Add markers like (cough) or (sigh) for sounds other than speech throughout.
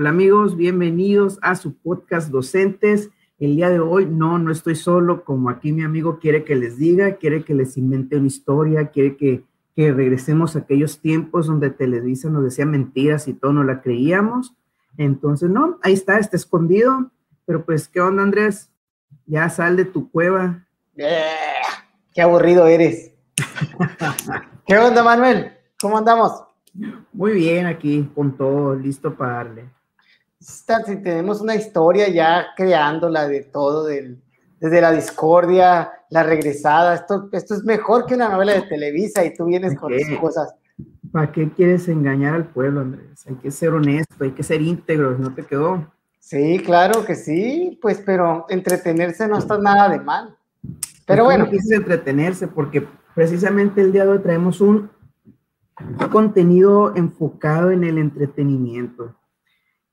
Hola amigos, bienvenidos a su podcast Docentes. El día de hoy no, no estoy solo, como aquí mi amigo quiere que les diga, quiere que les invente una historia, quiere que, que regresemos a aquellos tiempos donde Televisa nos decía mentiras y todo no la creíamos. Entonces, no, ahí está, está escondido. Pero pues, ¿qué onda Andrés? Ya sal de tu cueva. Eh, qué aburrido eres. (laughs) ¿Qué onda Manuel? ¿Cómo andamos? Muy bien aquí, con todo, listo para darle si tenemos una historia ya creándola de todo, desde la discordia, la regresada, esto, esto es mejor que una novela de Televisa y tú vienes con esas cosas. ¿Para qué quieres engañar al pueblo, Andrés? Hay que ser honesto, hay que ser íntegro, ¿no te quedó? Sí, claro que sí, pues, pero entretenerse no está nada de mal. Pero bueno. Quise entretenerse porque precisamente el día de hoy traemos un contenido enfocado en el entretenimiento.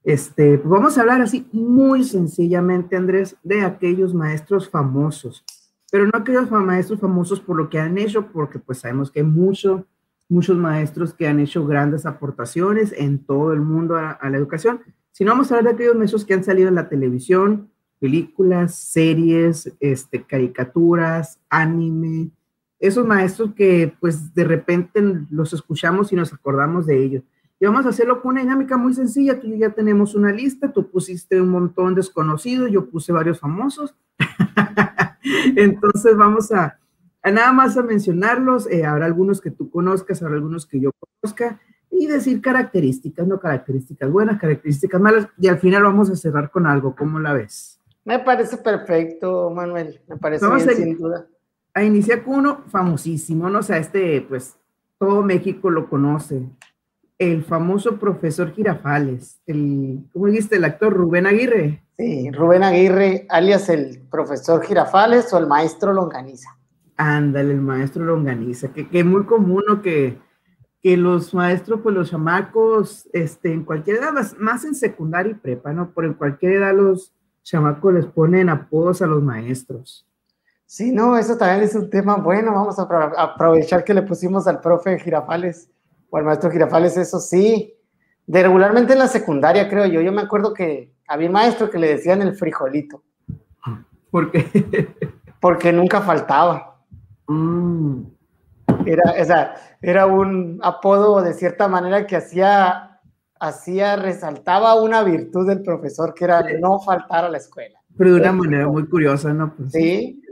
Este, pues vamos a hablar así muy sencillamente, Andrés, de aquellos maestros famosos, pero no aquellos maestros famosos por lo que han hecho, porque pues sabemos que hay muchos, muchos maestros que han hecho grandes aportaciones en todo el mundo a, la educación, sino vamos a hablar de aquellos maestros que han salido en la televisión, películas, series, este, caricaturas, anime, esos maestros que pues de repente los escuchamos y nos acordamos de ellos. Y vamos a hacerlo con una dinámica muy sencilla. Tú ya tenemos una lista, tú pusiste un montón desconocido, yo puse varios famosos. (laughs) Entonces vamos a, nada más a mencionarlos. Eh, habrá algunos que tú conozcas, habrá algunos que yo conozca y decir características, no características buenas, características malas. Y al final vamos a cerrar con algo. ¿Cómo la ves? Me parece perfecto, Manuel. Me parece bien, sin duda. A iniciar con uno famosísimo, ¿no? O sea, este, pues, todo México lo conoce el famoso profesor Girafales, el, ¿cómo dijiste? El actor Rubén Aguirre. Sí, Rubén Aguirre, alias el profesor Girafales o el maestro Longaniza. Ándale, el maestro Longaniza, que, es muy común que, que los maestros, pues los chamacos, este, en cualquier edad, más, en secundaria y prepa, ¿no? Por en cualquier edad los chamacos les ponen apodos a los maestros. Sí, no, eso también es un tema bueno. Vamos a aprovechar que le pusimos al profe Girafales o el maestro Girafales, eso sí. De regularmente en la secundaria, creo yo. Yo me acuerdo que había un maestro que le decían el frijolito. ¿Por qué? (laughs) Porque nunca faltaba. Mm. Era, o sea, era un apodo de cierta manera que hacía, hacía, resaltaba una virtud del profesor que era no faltar a la escuela. Pero de una manera muy curiosa, ¿no? Pues, sí,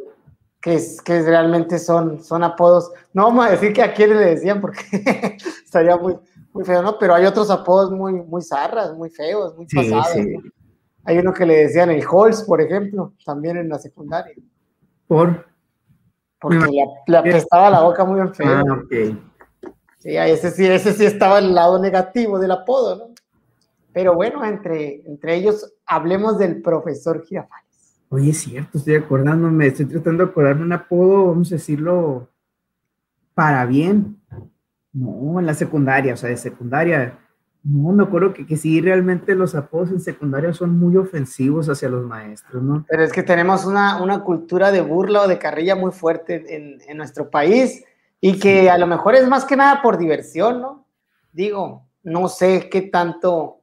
que, que realmente son, son apodos. No vamos a decir que a quién le decían porque (laughs) estaría muy, muy feo, ¿no? Pero hay otros apodos muy, muy zarras, muy feos, muy pasados. Hay uno que le decían el Holz, por ejemplo, también en la secundaria. ¿Por? Porque le, apestaba la boca muy feo. Ah, ok. Sí, ese sí, ese sí estaba el lado negativo del apodo, ¿no? Pero bueno, entre, entre ellos hablemos del profesor Girafales. Oye, es cierto, estoy acordándome, estoy tratando de acordarme un apodo, vamos a decirlo, para bien. No, en la secundaria, o sea, de secundaria. No, me acuerdo que, que sí, realmente los apodos en secundaria son muy ofensivos hacia los maestros, ¿no? Pero es que tenemos una, una cultura de burla o de carrilla muy fuerte en, en nuestro país y que a lo mejor es más que nada por diversión, ¿no? Digo, no sé qué tanto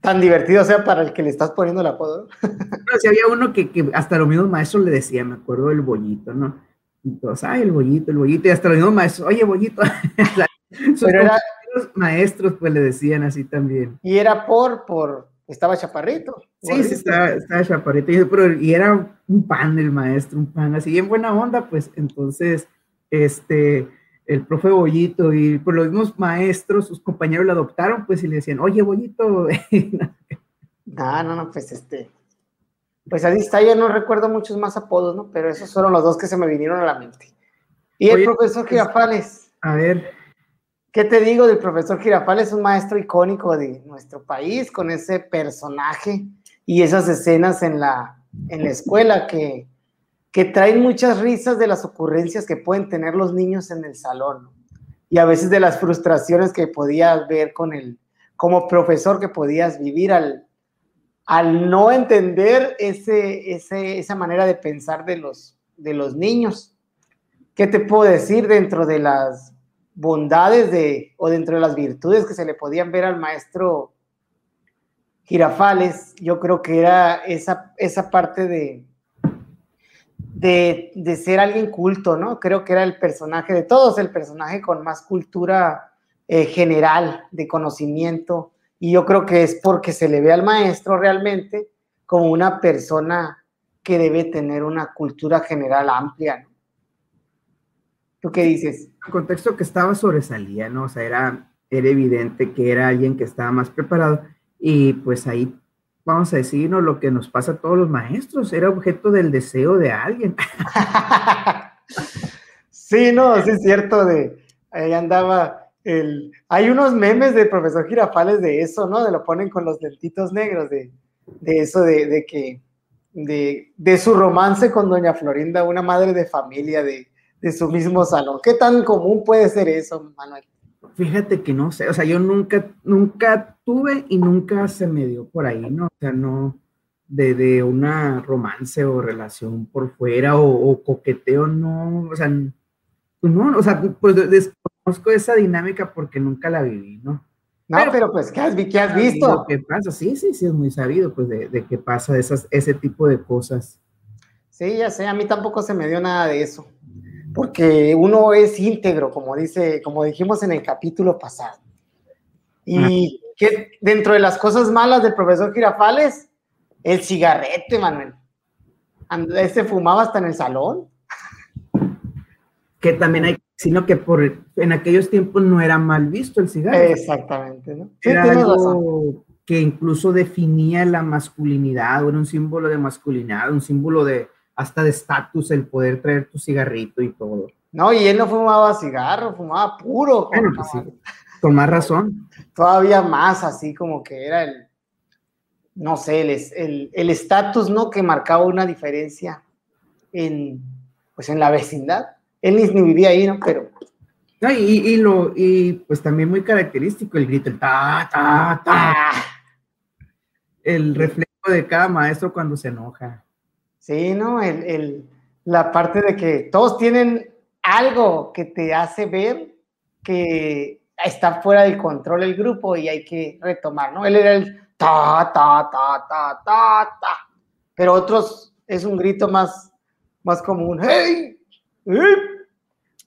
tan divertido sea para el que le estás poniendo el apodo. ¿no? (laughs) si había uno que, que, hasta los mismos maestros le decían, me acuerdo del bollito, ¿no? Y todos, ay, el bollito, el bollito, y hasta los mismos maestros, oye, bollito. (laughs) Pero era, los maestros pues le decían así también. Y era por, por, estaba chaparrito. Sí, sí, estaba, estaba chaparrito, y, pero, y era un pan el maestro, un pan así, en buena onda, pues entonces, este, el profe Bollito y por los mismos maestros, sus compañeros lo adoptaron, pues y le decían, oye, Bollito. no, (laughs) no, no, pues este, pues ahí está, yo no recuerdo muchos más apodos, ¿no? Pero esos fueron los dos que se me vinieron a la mente. Y el profesor pues, Girafales. A ver. ¿Qué te digo del profesor Girafales? Un maestro icónico de nuestro país, con ese personaje y esas escenas en la, en la escuela que, que traen muchas risas de las ocurrencias que pueden tener los niños en el salón y a veces de las frustraciones que podías ver con el, como profesor que podías vivir al, al no entender ese, esa manera de pensar de los, de los niños. ¿Qué te puedo decir dentro de las bondades de, o dentro de las virtudes que se le podían ver al maestro Girafales, yo creo que era esa, esa parte de, de, ser alguien culto, ¿no? Creo que era el personaje de todos, el personaje con más cultura eh, general, de conocimiento, y yo creo que es porque se le ve al maestro realmente como una persona que debe tener una cultura general amplia, ¿no? ¿Tú qué dices? El contexto que estaba sobresalía, ¿no? O sea, era, era evidente que era alguien que estaba más preparado y pues ahí vamos a decirnos lo que nos pasa a todos los maestros, era objeto del deseo de alguien. (laughs) sí, no, sí es cierto, de ahí andaba el... Hay unos memes del profesor Girafales de eso, ¿no? De lo ponen con los lentitos negros, de, eso de, de que, de, de, su romance con doña Florinda, una madre de familia de, de su mismo salón. ¿Qué tan común puede ser eso, Manuel? Fíjate que no sé, o sea, yo nunca, nunca tuve y nunca se me dio por ahí, ¿no? O sea, no, de, de una romance o relación por fuera o, coqueteo, no, o sea, pues no, o sea, pues desconozco esa dinámica porque nunca la viví, ¿no? No, pero, pues, ¿qué has, ¿qué has visto? ¿Qué pasa? Sí, sí, sí, es muy sabido, pues, de, de qué pasa esas, ese tipo de cosas. Sí, ya sé, a mí tampoco se me dio nada de eso porque uno es íntegro, como, dice, como dijimos en el capítulo pasado. Y que dentro de las cosas malas del profesor Girafales, el cigarrete, Manuel. Ese fumaba hasta en el salón. Que también hay, sino que por en aquellos tiempos no era mal visto el cigarro. Exactamente, ¿no? era algo que incluso definía la masculinidad, era un símbolo de masculinidad, un símbolo de, hasta de estatus el poder traer tu cigarrito y todo. No, y él no fumaba cigarro, fumaba puro. Bueno, pues sí, con más razón. Todavía más, así como que era el, no sé, el estatus, ¿no? Que marcaba una diferencia en, pues en la vecindad. Él ni, vivía ahí, ¿no? Pero... No, y, y, lo, y pues también muy característico el grito, el ta, ta, ta. Ah. El reflejo de cada maestro cuando se enoja. Sí, ¿no? El, la parte de que todos tienen algo que te hace ver que está fuera del control el grupo y hay que retomar, ¿no? Él era el ta, ta, ta, ta, ta, ta. Pero otros es un grito más, más común. ¡Hey! ¡Hey!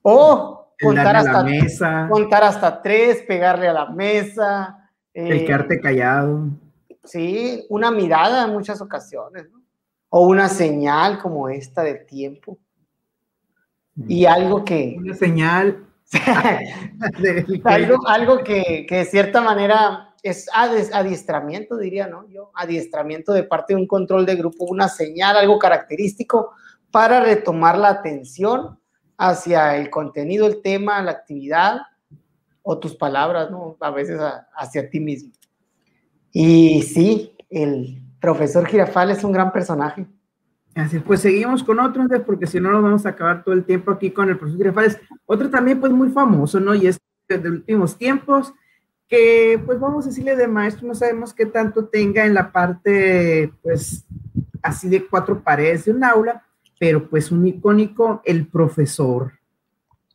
O contar hasta, mesa. contar hasta tres, pegarle a la mesa. el quedarte callado. Sí, una mirada en muchas ocasiones, ¿no? O una señal como esta de tiempo. Y algo que... Una señal. (laughs) algo, algo que, que, de cierta manera es adiestramiento, diría, ¿no? Yo, adiestramiento de parte de un control de grupo, una señal, algo característico para retomar la atención hacia el contenido, el tema, la actividad o tus palabras, ¿no? A veces hacia ti mismo. Y sí, el, profesor Girafal es un gran personaje. Así pues seguimos con otros, porque si no nos vamos a acabar todo el tiempo aquí con el profesor Girafales. Otro también pues muy famoso, ¿no? Y es de últimos tiempos, que pues vamos a decirle de maestro, no sabemos qué tanto tenga en la parte pues así de cuatro paredes de un aula, pero pues un icónico, el profesor.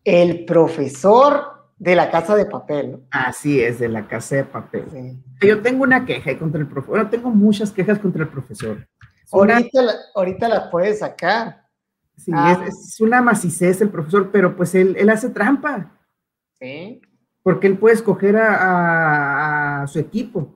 El profesor de la casa de papel. ¿no? Así es, de la casa de papel. Yo tengo una queja contra el profesor. Tengo muchas quejas contra el profesor. Ahorita, la, ahorita las puedes sacar. Sí, ah. es, una macicez el profesor, pero pues él, él hace trampa. Sí. Porque él puede escoger a, a, su equipo.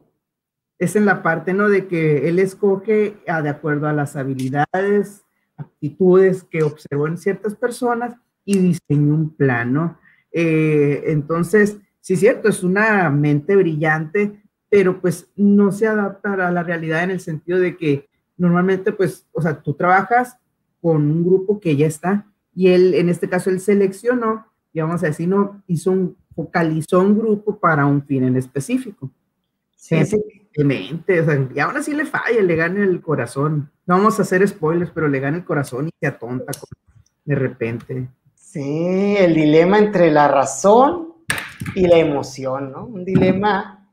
Es en la parte, ¿no? De que él escoge de acuerdo a las habilidades, actitudes que observó en ciertas personas y diseña un plan, ¿no? Eh, entonces, sí es cierto, es una mente brillante, pero pues no se adapta a la realidad en el sentido de que normalmente, pues, o sea, tú trabajas con un grupo que ya está y él, en este caso, él seleccionó y vamos a decir, no, hizo un, focalizó un grupo para un fin en específico. Sí, sí. Mente, o sea, y ahora sí le falla, le gana el corazón. No vamos a hacer spoilers, pero le gana el corazón y se atonta de repente. Sí, el dilema entre la razón y la emoción, ¿no? Un dilema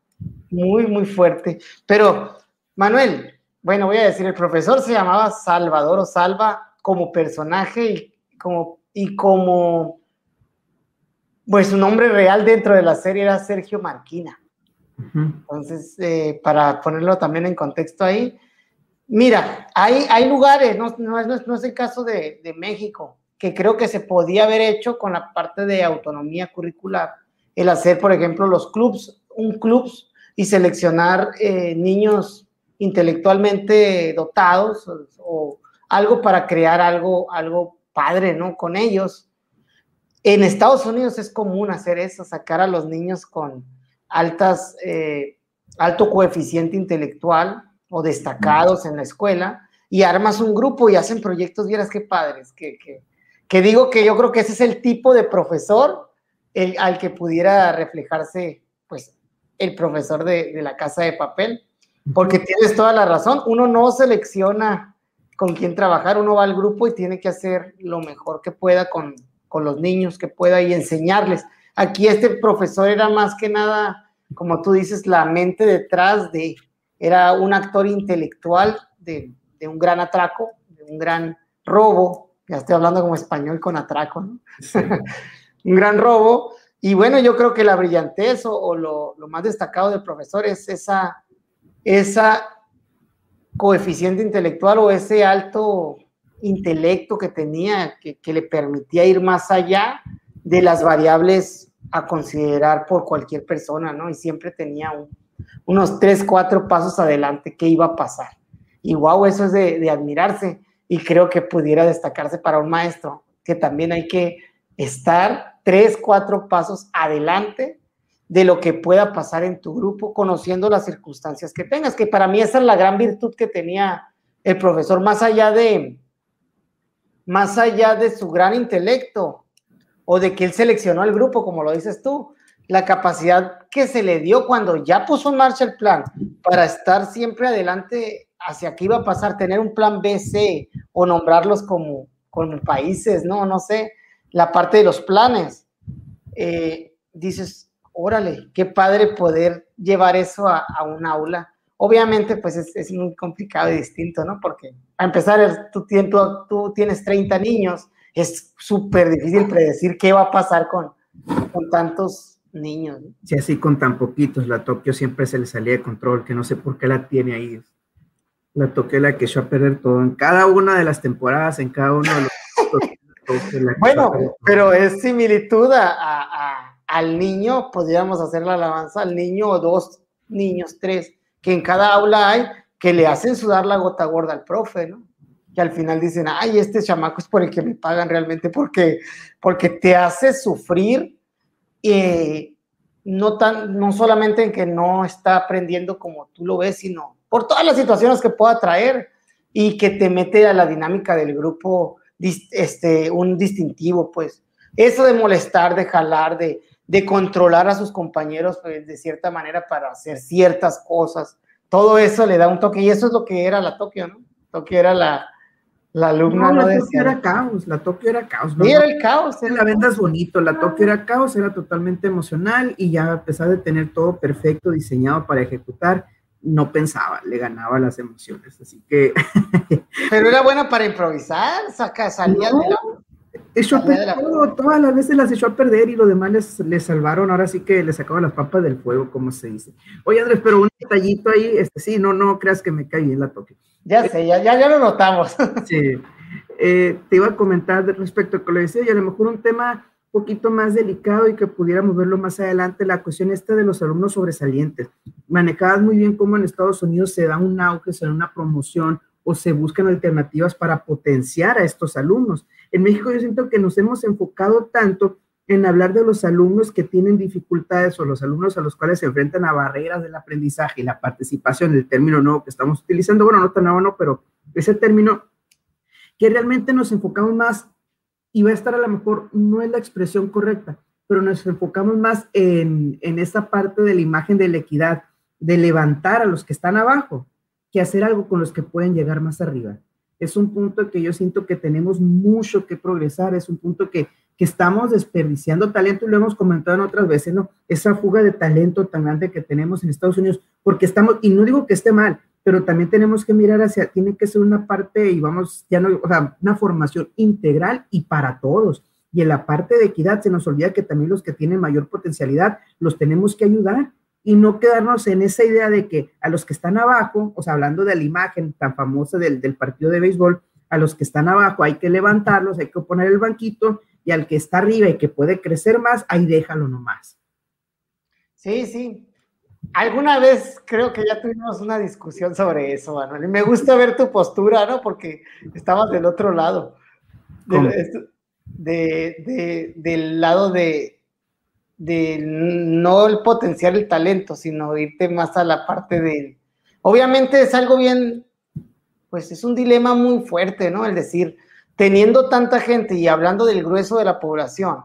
muy, muy fuerte. Pero, Manuel, bueno, voy a decir, el profesor se llamaba Salvador o Salva como personaje y como, y como, pues su nombre real dentro de la serie era Sergio Marquina. Entonces, eh, para ponerlo también en contexto ahí, mira, hay, hay lugares, no, no, es, no es el caso de, de, México, que creo que se podía haber hecho con la parte de autonomía curricular, el hacer, por ejemplo, los clubs, un club y seleccionar eh, niños intelectualmente dotados o, algo para crear algo, algo padre, ¿no? Con ellos. En Estados Unidos es común hacer eso, sacar a los niños con altas, eh, alto coeficiente intelectual o destacados en la escuela y armas un grupo y hacen proyectos, vieras qué padres, que, que, que digo que yo creo que ese es el tipo de profesor el, al que pudiera reflejarse, pues, el profesor de, de la casa de papel, porque tienes toda la razón, uno no selecciona con quién trabajar, uno va al grupo y tiene que hacer lo mejor que pueda con, con los niños, que pueda y enseñarles. Aquí este profesor era más que nada, como tú dices, la mente detrás de, era un actor intelectual de, de un gran atraco, de un gran robo, ya estoy hablando como español con atraco, ¿no? Sí. (laughs) un gran robo. Y bueno, yo creo que la brillantez o, o lo, lo, más destacado del profesor es esa, esa coeficiente intelectual o ese alto intelecto que tenía, que, que le permitía ir más allá de las variables a considerar por cualquier persona, ¿no? Y siempre tenía un, unos tres, cuatro pasos adelante qué iba a pasar. Y wow, eso es de, de, admirarse y creo que pudiera destacarse para un maestro, que también hay que estar tres, cuatro pasos adelante de lo que pueda pasar en tu grupo, conociendo las circunstancias que tengas, que para mí esa es la gran virtud que tenía el profesor, más allá de, más allá de su gran intelecto, o de que él seleccionó al grupo, como lo dices tú, la capacidad que se le dio cuando ya puso en marcha el plan para estar siempre adelante hacia qué iba a pasar, tener un plan B, C o nombrarlos como, como países, no, no sé, la parte de los planes. Eh, dices, órale, qué padre poder llevar eso a, a un aula. Obviamente, pues es, muy complicado y distinto, ¿no? Porque a empezar, tú, tú, tú tienes 30 niños es súper difícil predecir qué va a pasar con, con tantos niños. Sí, así con tan poquitos. La Tokio siempre se le salía de control, que no sé por qué la tiene ahí. La Tokio la que echó a perder todo en cada una de las temporadas, en cada uno de los. bueno, pero es similitud a, a, al niño, podríamos hacer la alabanza al niño o dos niños, tres, que en cada aula hay que le hacen sudar la gota gorda al profe, ¿no? que al final dicen, ay, este chamaco es por el que me pagan realmente, porque, porque te hace sufrir, eh, no, tan, no solamente en que no está aprendiendo como tú lo ves, sino por todas las situaciones que pueda traer y que te mete a la dinámica del grupo este, un distintivo, pues. Eso de molestar, de jalar, de, de controlar a sus compañeros pues, de cierta manera para hacer ciertas cosas, todo eso le da un toque y eso es lo que era la Tokio, ¿no? Tokio era la, la alumna no, no la Tokio era caos, la Tokio era caos. ¿no? Sí, era el caos. Era la vendas bonito, la Tokio era caos, era totalmente emocional y ya a pesar de tener todo perfecto, diseñado para ejecutar, no pensaba, le ganaba las emociones, así que... (laughs) Pero era buena para improvisar, saca, salía no, de la... Echó a perder, todo, todas las veces las echó a perder y los demás les, les, salvaron, ahora sí que le sacaban las papas del fuego, como se dice. Oye Andrés, pero un detallito ahí, este sí, no, no creas que me cae bien la Tokio. Ya sé, ya, ya, ya lo notamos. (laughs) Sí. Eh, te iba a comentar respecto a lo que le decía, y a lo mejor un tema poquito más delicado y que pudiéramos verlo más adelante, la cuestión esta de los alumnos sobresalientes. Manejabas muy bien cómo en Estados Unidos se da un auge, se da una promoción o se buscan alternativas para potenciar a estos alumnos. En México yo siento que nos hemos enfocado tanto en hablar de los alumnos que tienen dificultades o los alumnos a los cuales se enfrentan a barreras del aprendizaje y la participación, el término nuevo que estamos utilizando, bueno, no tan nuevo, no, pero ese término que realmente nos enfocamos más y va a estar a lo mejor, no es la expresión correcta, pero nos enfocamos más en, en esa parte de la imagen de la equidad, de levantar a los que están abajo, que hacer algo con los que pueden llegar más arriba. Es un punto que yo siento que tenemos mucho que progresar, es un punto que que estamos desperdiciando talento y lo hemos comentado en otras veces, ¿no? Esa fuga de talento tan grande que tenemos en Estados Unidos, porque estamos, y no digo que esté mal, pero también tenemos que mirar hacia, tiene que ser una parte, y vamos, ya no, o sea, una formación integral y para todos. Y en la parte de equidad se nos olvida que también los que tienen mayor potencialidad los tenemos que ayudar y no quedarnos en esa idea de que a los que están abajo, o sea, hablando de la imagen tan famosa del, del partido de béisbol, a los que están abajo hay que levantarlos, hay que poner el banquito y al que está arriba y que puede crecer más, ahí déjalo nomás. Sí, sí. Alguna vez creo que ya tuvimos una discusión sobre eso, Manuel. Y me gusta ver tu postura, ¿no? Porque estabas del otro lado. De, del lado de, de no el potenciar el talento, sino irte más a la parte de... Obviamente es algo bien, pues es un dilema muy fuerte, ¿no? El decir, teniendo tanta gente y hablando del grueso de la población,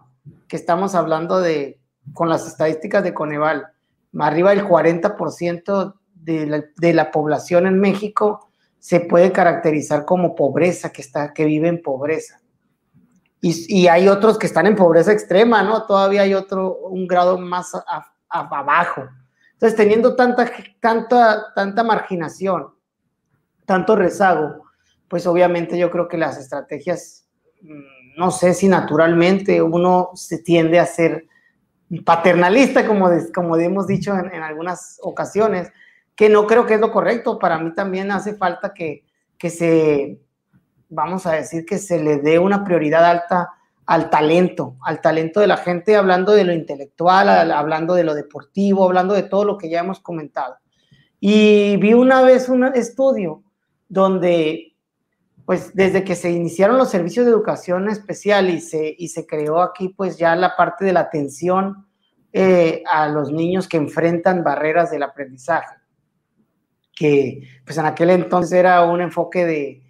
que estamos hablando de, con las estadísticas de Coneval, arriba del 40% de la, de la población en México se puede caracterizar como pobreza, que, está, que vive en pobreza. Y, y, hay otros que están en pobreza extrema, ¿no? Todavía hay otro, un grado más abajo. Entonces, teniendo tanta, tanta, tanta marginación, tanto rezago, pues obviamente yo creo que las estrategias, mm, no sé si naturalmente uno se tiende a ser paternalista, como, como hemos dicho en, en, algunas ocasiones, que no creo que es lo correcto. Para mí también hace falta que, que se, vamos a decir, que se le dé una prioridad alta al talento, al talento de la gente, hablando de lo intelectual, hablando de lo deportivo, hablando de todo lo que ya hemos comentado. Y vi una vez un estudio donde, pues desde que se iniciaron los servicios de educación especial y se, y se creó aquí, pues ya la parte de la atención eh, a los niños que enfrentan barreras del aprendizaje, que pues en aquel entonces era un enfoque de,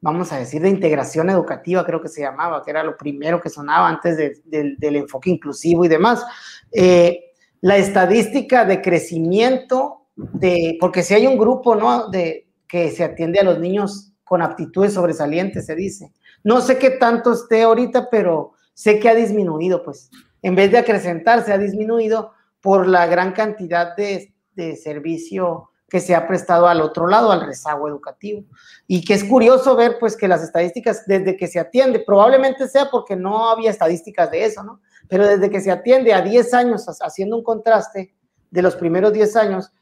vamos a decir, de integración educativa, creo que se llamaba, que era lo primero que sonaba antes de, de, del enfoque inclusivo y demás. Eh, la estadística de crecimiento, de, porque si hay un grupo, ¿no? De, que se atiende a los niños con aptitudes sobresalientes, se dice. No sé qué tanto esté ahorita, pero sé que ha disminuido, pues. En vez de acrecentarse, ha disminuido por la gran cantidad de, de servicio que se ha prestado al otro lado, al rezago educativo. Y que es curioso ver, pues, que las estadísticas, desde que se atiende, probablemente sea porque no había estadísticas de eso, ¿no? Pero desde que se atiende a 10 años, haciendo un contraste de los primeros 10 años,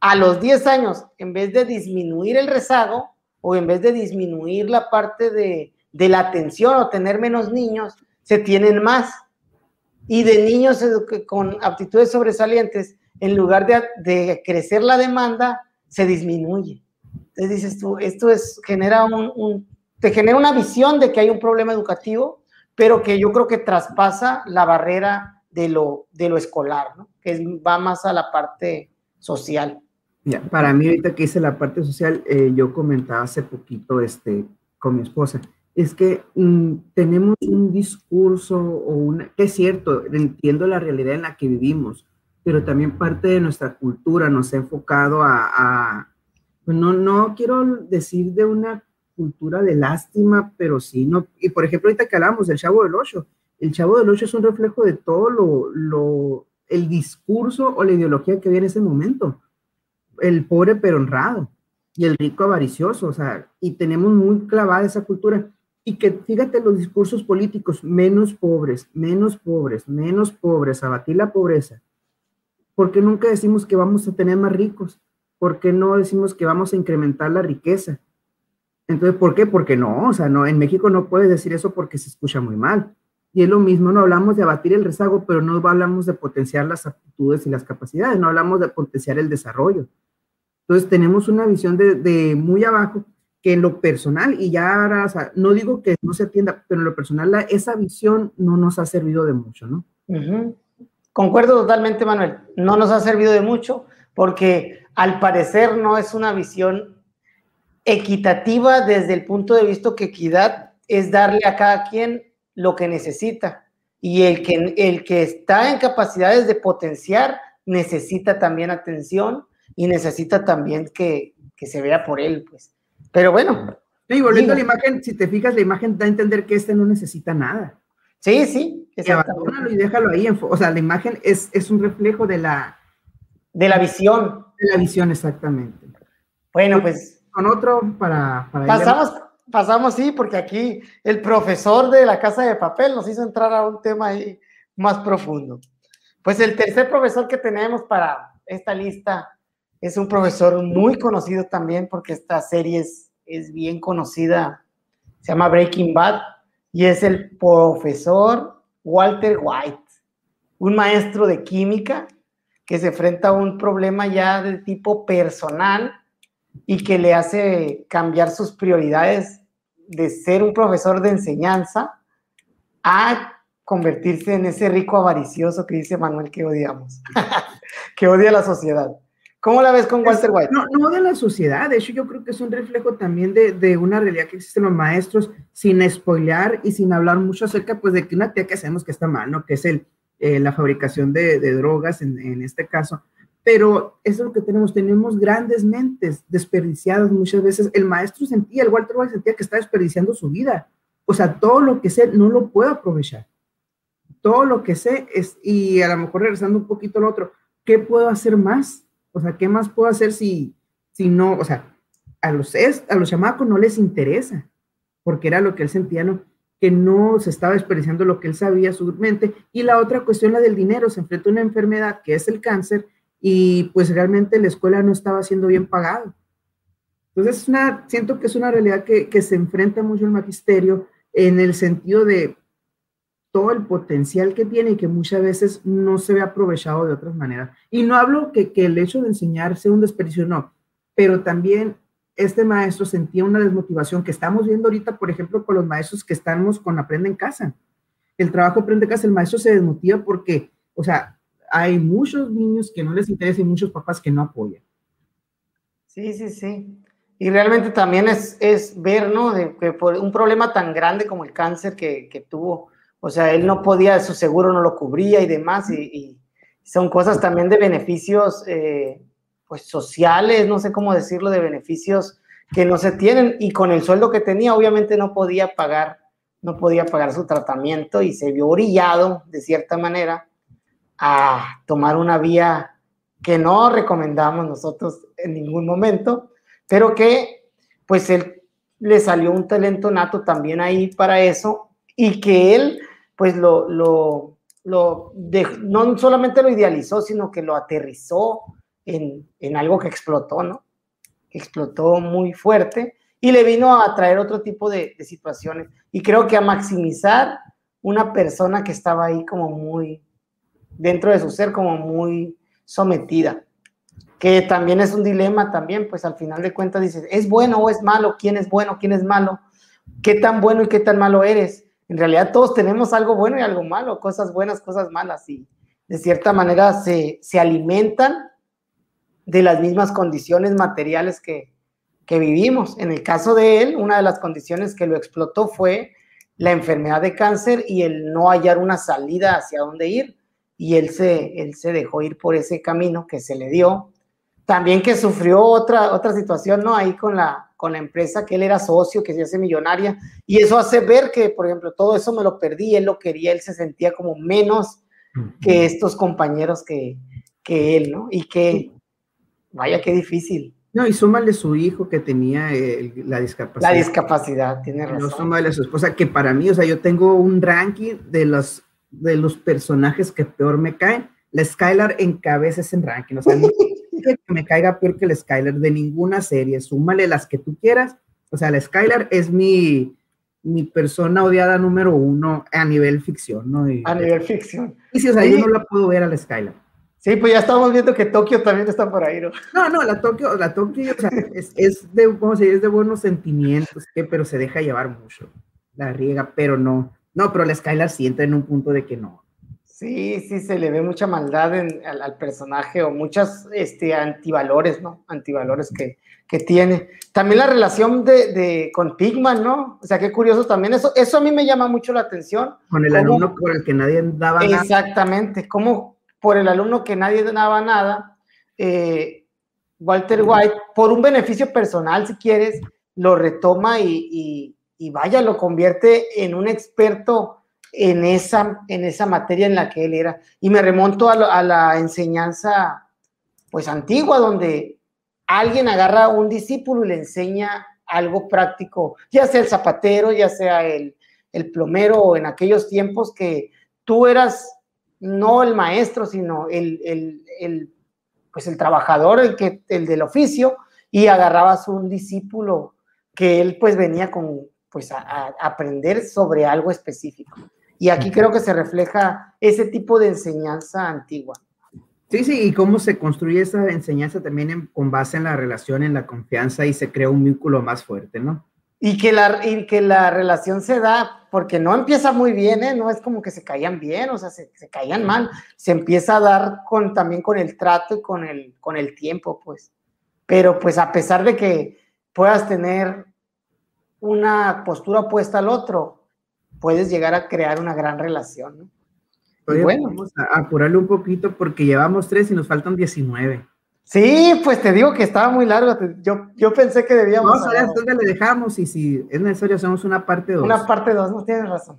a los 10 años, en vez de disminuir el rezago o en vez de disminuir la parte de, de la atención o tener menos niños, se tienen más. Y de niños con aptitudes sobresalientes, en lugar de, de, crecer la demanda, se disminuye. Entonces dices tú, esto es, genera un, te genera una visión de que hay un problema educativo, pero que yo creo que traspasa la barrera de lo, de lo escolar, que va más a la parte social. Para mí, ahorita que hice la parte social, eh, yo comentaba hace poquito este, con mi esposa, es que mm, tenemos un discurso o una, que es cierto, entiendo la realidad en la que vivimos, pero también parte de nuestra cultura nos ha enfocado a, a pues no, no quiero decir de una cultura de lástima, pero sí, no, y por ejemplo, ahorita que hablamos del Chavo del Ocho, el Chavo del Ocho es un reflejo de todo lo, lo, el discurso o la ideología que había en ese momento, el pobre pero honrado y el rico avaricioso, o sea, y tenemos muy clavada esa cultura. Y que fíjate los discursos políticos, menos pobres, menos pobres, menos pobres, abatir la pobreza, ¿Por qué nunca decimos que vamos a tener más ricos? ¿Por qué no decimos que vamos a incrementar la riqueza? Entonces, ¿por qué? Porque no, o sea, no, en México no puedes decir eso porque se escucha muy mal. Y es lo mismo, no hablamos de abatir el rezago, pero no hablamos de potenciar las aptitudes y las capacidades, no hablamos de potenciar el desarrollo. Entonces, tenemos una visión de, muy abajo que en lo personal, y ya ahora, no digo que no se atienda, pero en lo personal, esa visión no nos ha servido de mucho, ¿no? Concuerdo totalmente, Manuel. No nos ha servido de mucho porque al parecer no es una visión equitativa desde el punto de vista que equidad es darle a cada quien lo que necesita. Y el que, el que está en capacidades de potenciar necesita también atención y necesita también que, que se vea por él. Pues. Pero bueno. Y volviendo digo, a la imagen, si te fijas, la imagen da a entender que este no necesita nada. Sí, sí. Y abandónalo y déjalo ahí. O sea, la imagen es, es un reflejo de la... De la visión. De la visión, exactamente. Bueno, pues... Con otro para... para pasamos, pasamos, sí, porque aquí el profesor de la Casa de Papel nos hizo entrar a un tema ahí más profundo. Pues el tercer profesor que tenemos para esta lista es un profesor muy conocido también porque esta serie es, es bien conocida, se llama Breaking Bad y es el profesor Walter White, un maestro de química que se enfrenta a un problema ya de tipo personal y que le hace cambiar sus prioridades de ser un profesor de enseñanza a convertirse en ese rico avaricioso que dice Manuel que odiamos, (laughs) que odia la sociedad. ¿Cómo la ves con Walter White? No, no de la sociedad, de hecho yo creo que es un reflejo también de, de una realidad que existen los maestros, sin spoilear y sin hablar mucho acerca pues de que una tía que hacemos que está mal, ¿no? Que es el, eh, la fabricación de, de drogas en, en, este caso. Pero eso es lo que tenemos, tenemos grandes mentes desperdiciadas muchas veces. El maestro sentía, el Walter White sentía que está desperdiciando su vida. O sea, todo lo que sé no lo puedo aprovechar. Todo lo que sé es, y a lo mejor regresando un poquito al otro, ¿qué puedo hacer más? O sea, ¿qué más puedo hacer si, si no, o sea, a los, a los chamacos no les interesa, porque era lo que él sentía, ¿no? que no se estaba desperdiciando lo que él sabía su mente. Y la otra cuestión, la del dinero, se enfrenta a una enfermedad que es el cáncer y pues realmente la escuela no estaba siendo bien pagada. Entonces, es una, siento que es una realidad que, que se enfrenta mucho el magisterio en el sentido de todo el potencial que tiene y que muchas veces no se ve aprovechado de otras maneras. Y no hablo que, que el hecho de enseñar sea un desperdicio, no, pero también este maestro sentía una desmotivación que estamos viendo ahorita, por ejemplo, con los maestros que estamos con Aprende en Casa. El trabajo Aprende en Casa, el maestro se desmotiva porque, o sea, hay muchos niños que no les interesa y muchos papás que no apoyan. Sí, sí, sí. Y realmente también es, es ver, ¿no? Que por un problema tan grande como el cáncer que tuvo, o sea, él no podía, su seguro no lo cubría y demás, y, y son cosas también de beneficios, eh, pues sociales, no sé cómo decirlo, de beneficios que no se tienen, y con el sueldo que tenía, obviamente no podía pagar, no podía pagar su tratamiento y se vio orillado, de cierta manera, a tomar una vía que no recomendamos nosotros en ningún momento, pero que pues él le salió un talento nato también ahí para eso y que él pues lo, lo, lo de, no solamente lo idealizó, sino que lo aterrizó en, en algo que explotó, ¿no? Explotó muy fuerte y le vino a traer otro tipo de, de situaciones y creo que a maximizar una persona que estaba ahí como muy dentro de su ser, como muy sometida que también es un dilema también, pues al final de cuentas dices, ¿es bueno o es malo? ¿Quién es bueno? ¿Quién es malo? ¿Qué tan bueno y qué tan malo eres? En realidad todos tenemos algo bueno y algo malo, cosas buenas, cosas malas, y de cierta manera se, se alimentan de las mismas condiciones materiales que, que vivimos. En el caso de él, una de las condiciones que lo explotó fue la enfermedad de cáncer y el no hallar una salida hacia dónde ir. Y él se, él se dejó ir por ese camino que se le dio también que sufrió otra, otra situación, ¿no? Ahí con la, con la empresa que él era socio, que se hace millonaria, y eso hace ver que, por ejemplo, todo eso me lo perdí, él lo quería, él se sentía como menos que estos compañeros que, que él, ¿no? Y que, vaya, qué difícil. No, y súmale su hijo que tenía eh, la discapacidad. La discapacidad, tiene razón. No, súmale a su esposa, que para mí, o sea, yo tengo un ranking de los, de los personajes que peor me caen. La Skylar encabeza ese ranking, o sea, (laughs) que me caiga peor que el Skyler de ninguna serie, súmale las que tú quieras. O sea, el Skyler es mi, mi persona odiada número uno a nivel ficción, ¿no? a nivel ficción. Y si, o sea, yo no la puedo ver al Skyler. Sí, pues ya estamos viendo que Tokio también está por ahí, ¿no? No, no, la Tokio, la Tokio, o sea, (laughs) es, es, de, ¿cómo se Es de buenos sentimientos, que, pero se deja llevar mucho. La riega, pero no. No, pero el Skylar sí entra en un punto de que no. Sí, sí, se le ve mucha maldad en, al, al, personaje o muchas este, antivalores, ¿no? Antivalores que, que tiene. También la relación de, de, con Pigman, ¿no? O sea, qué curioso también. Eso, eso a mí me llama mucho la atención. Con el alumno por el que nadie daba nada. Exactamente, como por el alumno que nadie daba nada, eh, Walter White, por un beneficio personal, si quieres, lo retoma y, y, y vaya, lo convierte en un experto en esa, en esa materia en la que él era. Y me remonto a, la enseñanza, pues antigua, donde alguien agarra a un discípulo y le enseña algo práctico, ya sea el zapatero, ya sea el, el plomero, en aquellos tiempos que tú eras no el maestro, sino el, el, el pues el trabajador, el, que, el del oficio, y agarrabas un discípulo que él pues venía con, pues a, aprender sobre algo específico. Y aquí creo que se refleja ese tipo de enseñanza antigua. Sí, sí, y cómo se construye esa enseñanza también con base en la relación, en la confianza y se crea un vínculo más fuerte, ¿no? Y que, la, y que la relación se da, porque no empieza muy bien, ¿eh? no es como que se caían bien, o sea, se, se caían mal, se empieza a dar con, también con el trato y con el, con el tiempo, pues. Pero pues a pesar de que puedas tener una postura opuesta al otro, puedes llegar a crear una gran relación, ¿no? bueno, vamos a apurarle un poquito porque llevamos tres y nos faltan 19. Sí, pues te digo que estaba muy largo. Yo, yo pensé que debíamos. Vamos a ver dónde le dejamos y si es necesario hacemos una parte dos. Una parte dos, no tienes razón.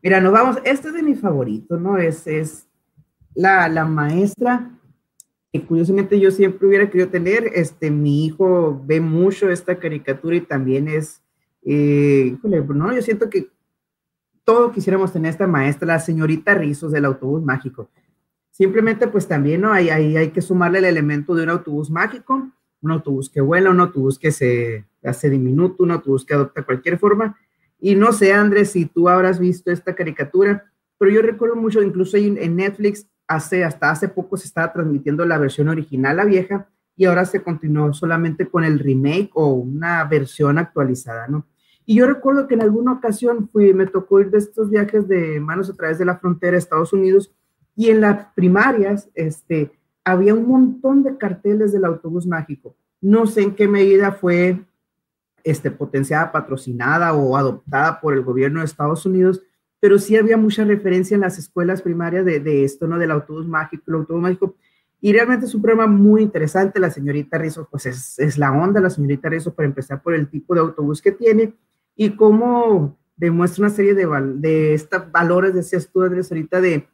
mira, nos vamos. Este es de mi favorito, ¿no? Es, es la, la maestra que curiosamente yo siempre hubiera querido tener. Este, mi hijo ve mucho esta caricatura y también es. Eh, híjole, no, yo siento que todo quisiéramos tener esta maestra, la señorita Rizos del autobús mágico Simplemente pues también ¿no? hay, hay, hay que sumarle el elemento de un autobús mágico, un autobús que vuela, un autobús que se hace diminuto, un autobús que adopta cualquier forma. Y no sé, Andrés, si tú habrás visto esta caricatura, pero yo recuerdo mucho, incluso en Netflix, hace, hasta hace poco se estaba transmitiendo la versión original, la vieja, y ahora se continuó solamente con el remake o una versión actualizada, ¿no? Y yo recuerdo que en alguna ocasión fui, me tocó ir de estos viajes de manos a través de la frontera de Estados Unidos y en las primarias, este, había un montón de carteles del autobús mágico. No sé en qué medida fue este, potenciada, patrocinada o adoptada por el gobierno de Estados Unidos, pero sí había mucha referencia en las escuelas primarias de, de esto, ¿no? Del autobús mágico, el autobús mágico. Y realmente es un programa muy interesante. La señorita Rizzo, pues es, es la onda, la señorita Rizzo, para empezar por el tipo de autobús que tiene y cómo demuestra una serie de, de estos valores, decías tú, Andrés, ahorita, de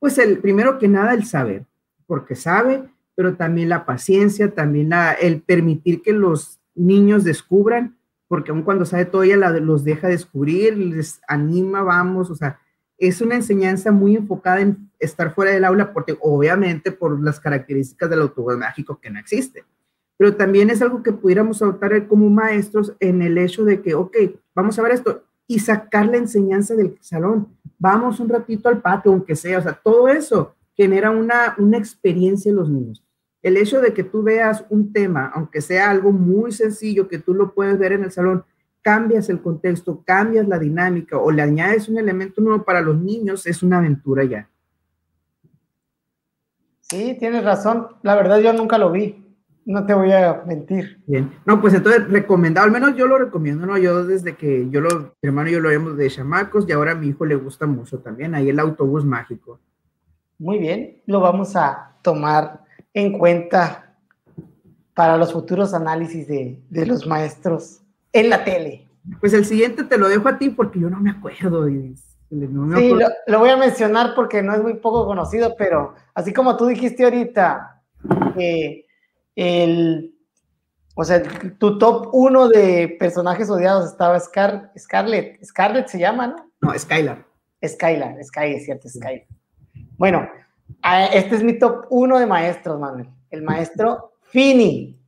pues el primero que nada el saber, porque sabe, pero también la paciencia, también el permitir que los niños descubran, porque aun cuando sabe todo ella los deja descubrir, les anima, vamos, o sea, es una enseñanza muy enfocada en estar fuera del aula, porque obviamente por las características del autobús mágico que no existe. Pero también es algo que pudiéramos adoptar como maestros en el hecho de que, ok, vamos a ver esto, y sacar la enseñanza del salón. Vamos un ratito al patio, aunque sea, o sea, todo eso genera una, una experiencia en los niños. El hecho de que tú veas un tema, aunque sea algo muy sencillo que tú lo puedes ver en el salón, cambias el contexto, cambias la dinámica o le añades un elemento nuevo para los niños, es una aventura ya. Sí, tienes razón. La verdad yo nunca lo vi. No te voy a mentir. Bien. No, pues entonces recomendado, al menos yo lo recomiendo, ¿no? Yo desde que yo lo, mi hermano y yo lo vemos de chamacos y ahora a mi hijo le gusta mucho también, ahí el autobús mágico. Muy bien, lo vamos a tomar en cuenta para los futuros análisis de, de los maestros en la tele. Pues el siguiente te lo dejo a ti porque yo no me acuerdo. sí, Lo, voy a mencionar porque no es muy poco conocido, pero así como tú dijiste ahorita, que el, o sea, tu top uno de personajes odiados estaba Scar, Scarlett, Scarlett se llama, ¿no? No, Skylar. Skylar, Sky, es cierto, Skylar. Bueno, este es mi top uno de maestros, Manuel. El maestro Fini.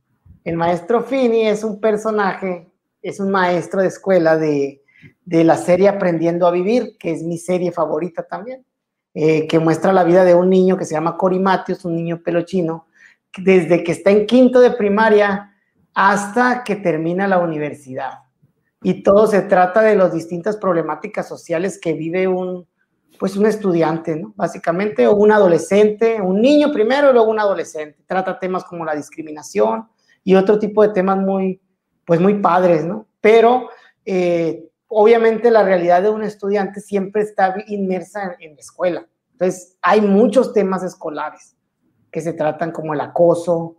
El maestro Fini es un personaje, es un maestro de escuela de, de la serie Aprendiendo a Vivir, que es mi serie favorita también, eh, que muestra la vida de un niño que se llama Cory Matthews, un niño pelochino, desde que está en quinto de primaria hasta que termina la universidad. Y todo se trata de las distintas problemáticas sociales que vive un, pues un estudiante. Básicamente, o un adolescente, un niño primero y luego un adolescente. Trata temas como la discriminación y otro tipo de temas muy, pues muy padres, ¿no? Pero eh, obviamente la realidad de un estudiante siempre está inmersa en, en la escuela. Entonces, hay muchos temas escolares que se tratan como el acoso,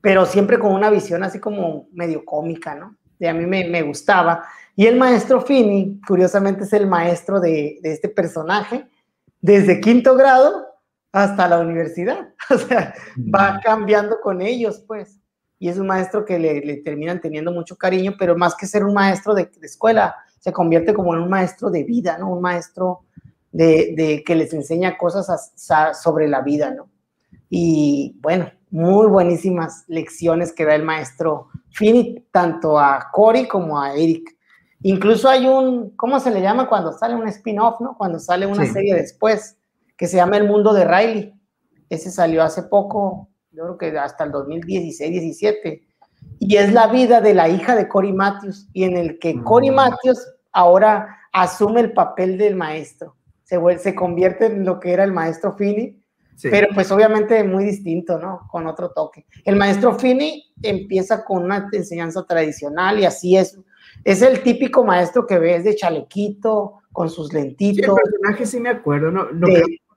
pero siempre con una visión así como medio cómica, ¿no? Y a mí me, gustaba. Y el maestro Fini, curiosamente, es el maestro de, este personaje desde quinto grado hasta la universidad. (laughs) O sea, va cambiando con ellos, pues. Y es un maestro que le, terminan teniendo mucho cariño, pero más que ser un maestro de, escuela, se convierte como en un maestro de vida, ¿no? Un maestro de, que les enseña cosas sobre la vida, ¿no? Y bueno, muy buenísimas lecciones que da el maestro Fini, tanto a Cory como a Eric. Incluso hay un, ¿cómo se le llama cuando sale un spin-off, no? Cuando sale una serie después, que se llama El Mundo de Riley. Ese salió hace poco, yo creo que hasta el 2016-17. Y es la vida de la hija de Cory Matthews, y en el que Cory mm. Matthews ahora asume el papel del maestro. Se, se convierte en lo que era el maestro Finney, pero pues obviamente muy distinto, ¿no? Con otro toque. El maestro Finney empieza con una enseñanza tradicional y así es. Es el típico maestro que ves de chalequito, con sus lentitos. el personaje sí me acuerdo, no, no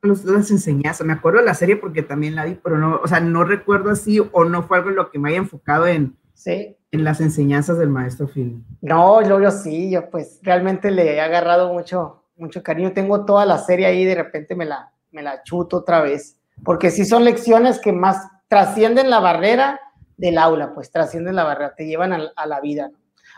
las enseñanzas, me acuerdo de la serie porque también la vi, pero no, o sea, no recuerdo así o no fue algo en lo que me haya enfocado en, sí. en las enseñanzas del maestro Finney. No, yo, yo sí, yo pues realmente le he agarrado mucho, mucho cariño. Tengo toda la serie ahí, de repente me la, me la chuto otra vez, porque sí son lecciones que más trascienden la barrera del aula, pues trascienden la barrera, te llevan a, la vida.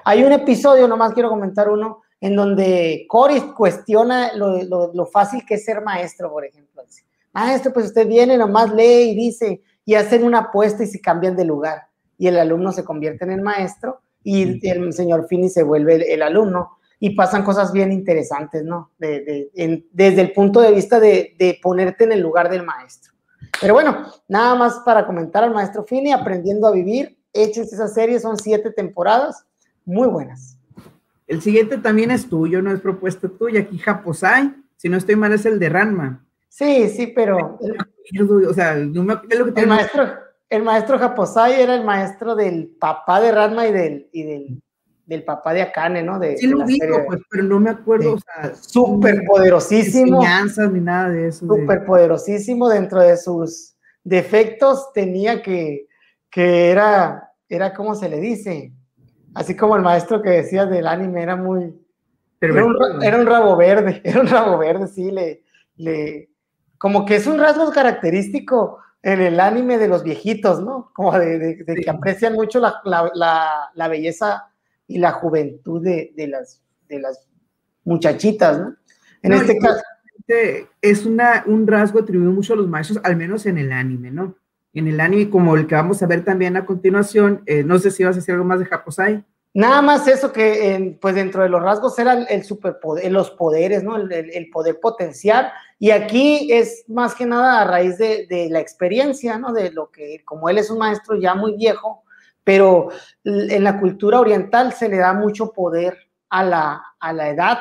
Hay un episodio, nomás quiero comentar uno, en donde Cory cuestiona lo, fácil que es ser maestro, por ejemplo. Dice, maestro, pues usted viene, nomás lee y dice, y hacen una apuesta y se cambian de lugar. Y el alumno se convierte en el maestro y el señor Finney se vuelve el alumno y pasan cosas bien interesantes, ¿no? desde el punto de vista de, ponerte en el lugar del maestro. Pero bueno, nada más para comentar al maestro Fini, Aprendiendo a Vivir, hechos esa serie, son siete temporadas, muy buenas. El siguiente también es tuyo, no es propuesta tuya, aquí Japosai, si no estoy mal es el de Ranma. Sí, sí, pero... O sea, no me, es lo que el, maestro, el maestro Japosai era el maestro del papá de Ranma y del, y del del papá de Akane, ¿no? De, sí lo digo, pues, pero no me acuerdo, o sea, súper poderosísimo. Enseñanzas ni nada de eso. Súper poderosísimo, dentro de sus defectos tenía que, que era, era, ¿cómo se le dice? Así como el maestro que decía del anime, era muy... Era un, era un, rabo verde, (laughs) era un rabo verde, sí, le, le, como que es un rasgo característico en el anime de los viejitos, ¿no? Como de, que aprecian mucho la, la, la belleza y la juventud de, las, de las muchachitas, ¿no? En este caso. Es una, un rasgo atribuido mucho a los maestros, al menos en el anime, ¿no? En el anime, como el que vamos a ver también a continuación, eh, no sé si vas a decir algo más de Japosai. Nada más eso que, pues dentro de los rasgos era el, superpoder, los poderes, ¿no? El, poder potencial. Y aquí es más que nada a raíz de, de, la experiencia, ¿no? De lo que, como él es un maestro ya muy viejo, pero en la cultura oriental se le da mucho poder a la, a la edad,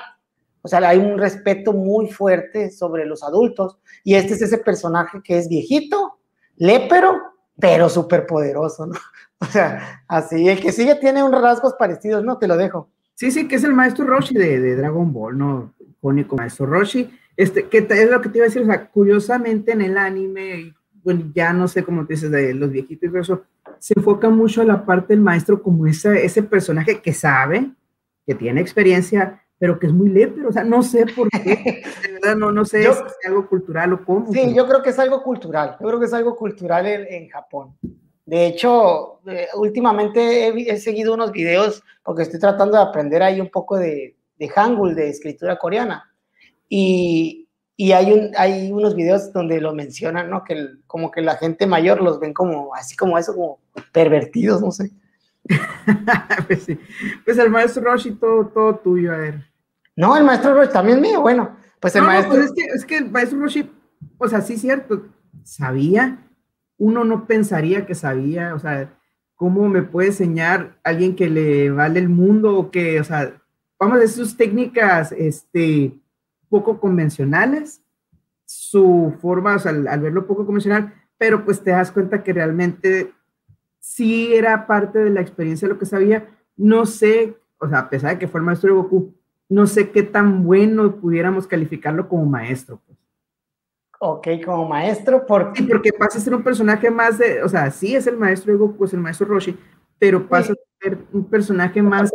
o sea, hay un respeto muy fuerte sobre los adultos, y este es ese personaje que es viejito, lépero, pero súper poderoso. (laughs) O sea, así, el que sigue tiene unos rasgos parecidos, ¿no? Te lo dejo. Sí, sí, que es el maestro Roshi de, de Dragon Ball, ¿no? Icónico maestro Roshi. Este, que es lo que te iba a decir, o sea, curiosamente en el anime, bueno, ya no sé cómo te dices de los viejitos y eso, se enfoca mucho a la parte del maestro como ese, ese personaje que sabe, que tiene experiencia, pero que es muy lépero, o sea, no sé por qué, (laughs) de verdad no, no sé si es algo cultural o cómo. Sí, yo creo que es algo cultural, yo creo que es algo cultural en, Japón. De hecho, eh, últimamente he, seguido unos videos porque estoy tratando de aprender ahí un poco de, de Hangul, de escritura coreana. Y, y hay, un, hay unos videos donde lo mencionan, ¿no? Que como que la gente mayor los ven como, así como eso, como pervertidos, no sé. (laughs) pues sí. Pues el maestro Roshi, todo, todo tuyo, a ver. No, el maestro Roshi también mío, bueno. Pues el maestro. pues es, que, es que el maestro Roshi, o sea, sí cierto, sabía. Uno no pensaría que sabía, o sea, ¿cómo me puede enseñar alguien que le vale el mundo o que, o sea, vamos a decir sus técnicas, este poco convencionales, su forma, o sea, al, verlo poco convencional, pero pues te das cuenta que realmente sí era parte de la experiencia lo que sabía. No sé, o sea, a pesar de que fue el maestro de Goku, no sé qué tan bueno pudiéramos calificarlo como maestro. Pues. Ok, como maestro, porque... Sí, porque pasa a ser un personaje más de, o sea, sí es el maestro de Goku, es el maestro Roshi, pero pasa a ser un personaje más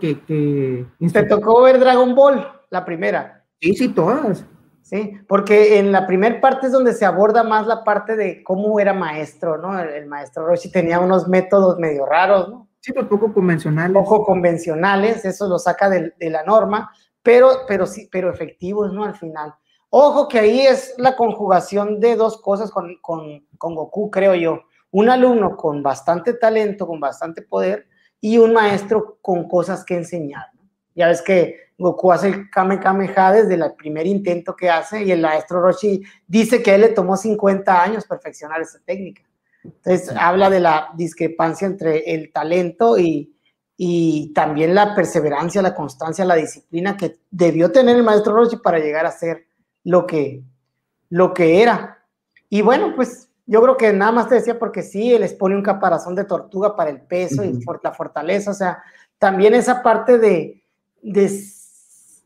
que, que... Te tocó ver Dragon Ball, la primera. Sí, sí, todas. Sí, porque en la primera parte es donde se aborda más la parte de cómo era maestro, ¿no? El, maestro Roshi tenía unos métodos medio raros, ¿no? Sí, pero poco convencionales. Poco convencionales, eso lo saca de, la norma, pero, pero sí, pero efectivos, ¿no? Al final. Ojo que ahí es la conjugación de dos cosas con, con, con Goku, creo yo. Un alumno con bastante talento, con bastante poder, y un maestro con cosas que enseñar. Ya ves que Goku hace el Kame Kameha desde el primer intento que hace y el maestro Roshi dice que a él le tomó 50 años perfeccionar esa técnica. Entonces habla de la discrepancia entre el talento y, y también la perseverancia, la constancia, la disciplina que debió tener el maestro Roshi para llegar a ser lo que, lo que era. Y bueno, pues yo creo que nada más te decía porque sí, les pone un caparazón de tortuga para el peso y por la fortaleza, o sea, también esa parte de, de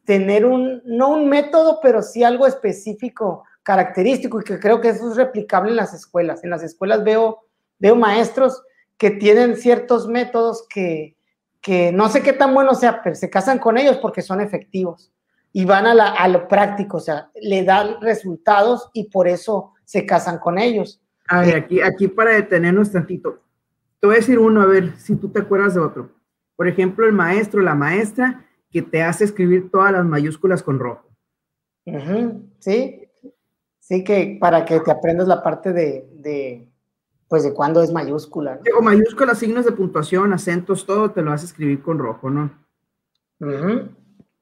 tener un, no un método, pero sí algo específico, característico, y que creo que eso es replicable en las escuelas. En las escuelas veo, veo maestros que tienen ciertos métodos que, que no sé qué tan bueno sea, pero se casan con ellos porque son efectivos y van a, la, a lo práctico, o sea, le dan resultados y por eso se casan con ellos. A ver, aquí, aquí para detenernos tantito, te voy a decir uno, a ver si tú te acuerdas de otro. Por ejemplo, el maestro, la maestra que te hace escribir todas las mayúsculas con rojo. Sí, sí que para que te aprendas la parte de, de pues de cuándo es mayúscula. O mayúsculas, signos de puntuación, acentos, todo te lo hace escribir con rojo, ¿no?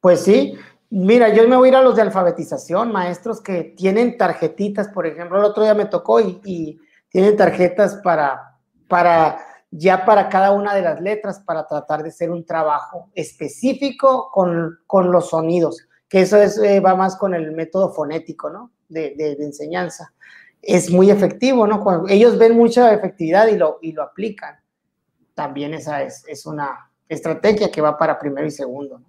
Pues sí. Mira, yo me voy a ir a los de alfabetización, maestros que tienen tarjetitas, por ejemplo, el otro día me tocó y, y tienen tarjetas para, para ya para cada una de las letras para tratar de hacer un trabajo específico con, con los sonidos, que eso es, eh, va más con el método fonético, ¿no? De, enseñanza. Es muy efectivo, ¿no? Cuando ellos ven mucha efectividad y lo, y lo aplican. También esa es, es una estrategia que va para primero y segundo.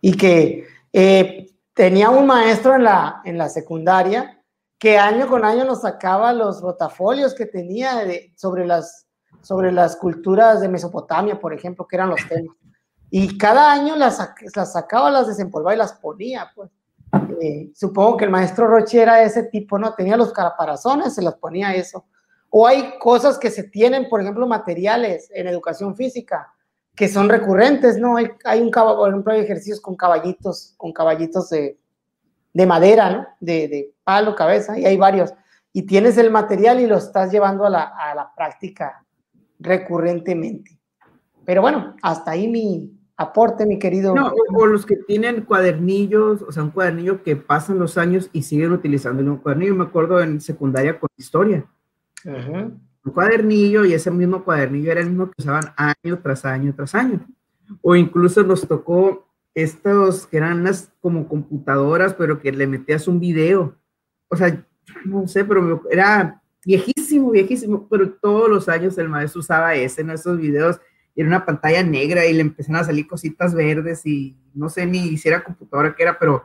Y que eh, tenía un maestro en la, en la secundaria que año con año nos sacaba los rotafolios que tenía sobre las sobre las culturas de Mesopotamia, por ejemplo, que eran los temas. Y cada año las, las sacaba, las desempolvaba y las ponía, pues. Eh, supongo que el maestro Roche era ese tipo, ¿no? Tenía los caparazones, se las ponía eso. O hay cosas que se tienen, por ejemplo, materiales en educación física que son recurrentes, ¿no? Hay, hay un por ejemplo, hay ejercicios con caballitos, con caballitos de, de madera, ¿no? De, de, palo, cabeza, y hay varios. Y tienes el material y lo estás llevando a la, a la práctica recurrentemente. Pero bueno, hasta ahí mi aporte, mi querido. No, o, los que tienen cuadernillos, o sea, un cuadernillo que pasan los años y siguen utilizando un cuadernillo. Me acuerdo en secundaria con historia. Un cuadernillo y ese mismo cuadernillo era el mismo que usaban año tras año tras año. O incluso nos tocó estos que eran unas como computadoras, pero que le metías un video. O sea, no sé, pero era viejísimo, viejísimo, pero todos los años el maestro usaba ese en esos videos y era una pantalla negra y le empezaron a salir cositas verdes y no sé ni si era computadora que era, pero,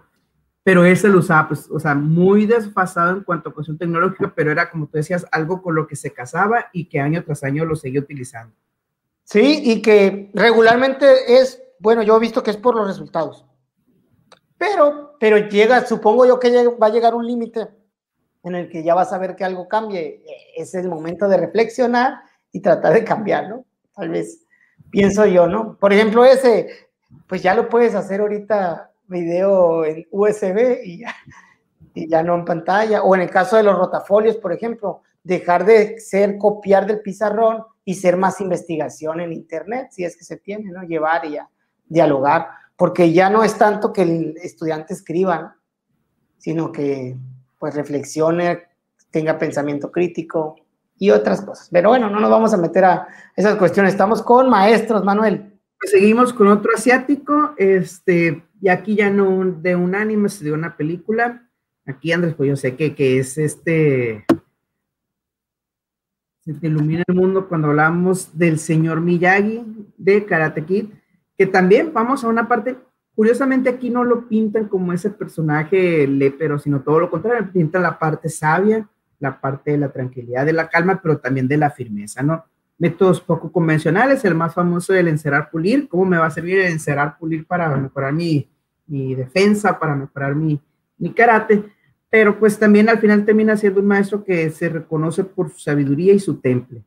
pero ese lo usaba, pues, o sea, muy desfasado en cuanto a cuestión tecnológica, pero era como tú decías, algo con lo que se casaba y que año tras año lo seguía utilizando. Sí, y que regularmente es, bueno, yo he visto que es por los resultados, pero, pero llega, supongo yo que va a llegar un límite en el que ya vas a ver que algo cambie, es el momento de reflexionar y tratar de cambiar, ¿no? Tal vez pienso yo, ¿no? Por ejemplo, ese, pues ya lo puedes hacer ahorita video en USB y ya, y ya no en pantalla. O en el caso de los rotafolios, por ejemplo, dejar de ser copiar del pizarrón y ser más investigación en Internet, si es que se tiene, ¿no? Llevar y ya, dialogar, porque ya no es tanto que el estudiante escriba, sino que pues reflexione, tenga pensamiento crítico y otras cosas. Pero bueno, no nos vamos a meter a esas cuestiones. Estamos con maestros, Manuel. Pues seguimos con otro asiático, este, y aquí ya no de un anime, se de una película. Aquí Andrés, pues yo sé que, que es este, se te ilumina el mundo cuando hablamos del señor Miyagi de Karate Kid, que también vamos a una parte Curiosamente aquí no lo pintan como ese personaje lépero, sino todo lo contrario, pintan la parte sabia, la parte de la tranquilidad, de la calma, pero también de la firmeza, ¿no? Métodos poco convencionales, el más famoso del encerar pulir, ¿cómo me va a servir el encerar pulir para mejorar mi, mi defensa, para mejorar mi, mi karate? Pero pues también al final termina siendo un maestro que se reconoce por su sabiduría y su temple.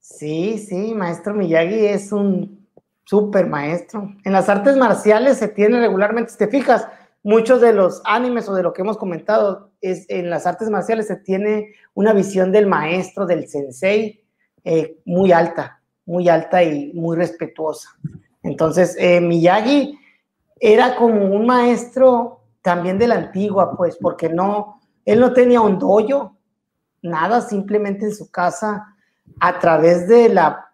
Sí, sí, maestro Miyagi es un súper maestro. En las artes marciales se tiene regularmente, si te fijas, muchos de los animes o de lo que hemos comentado es en las artes marciales se tiene una visión del maestro, del sensei, eh, muy alta, muy alta y muy respetuosa. Entonces, eh, Miyagi era como un maestro también de la antigua, pues, porque no, él no tenía un dojo, nada, simplemente en su casa, a través de la,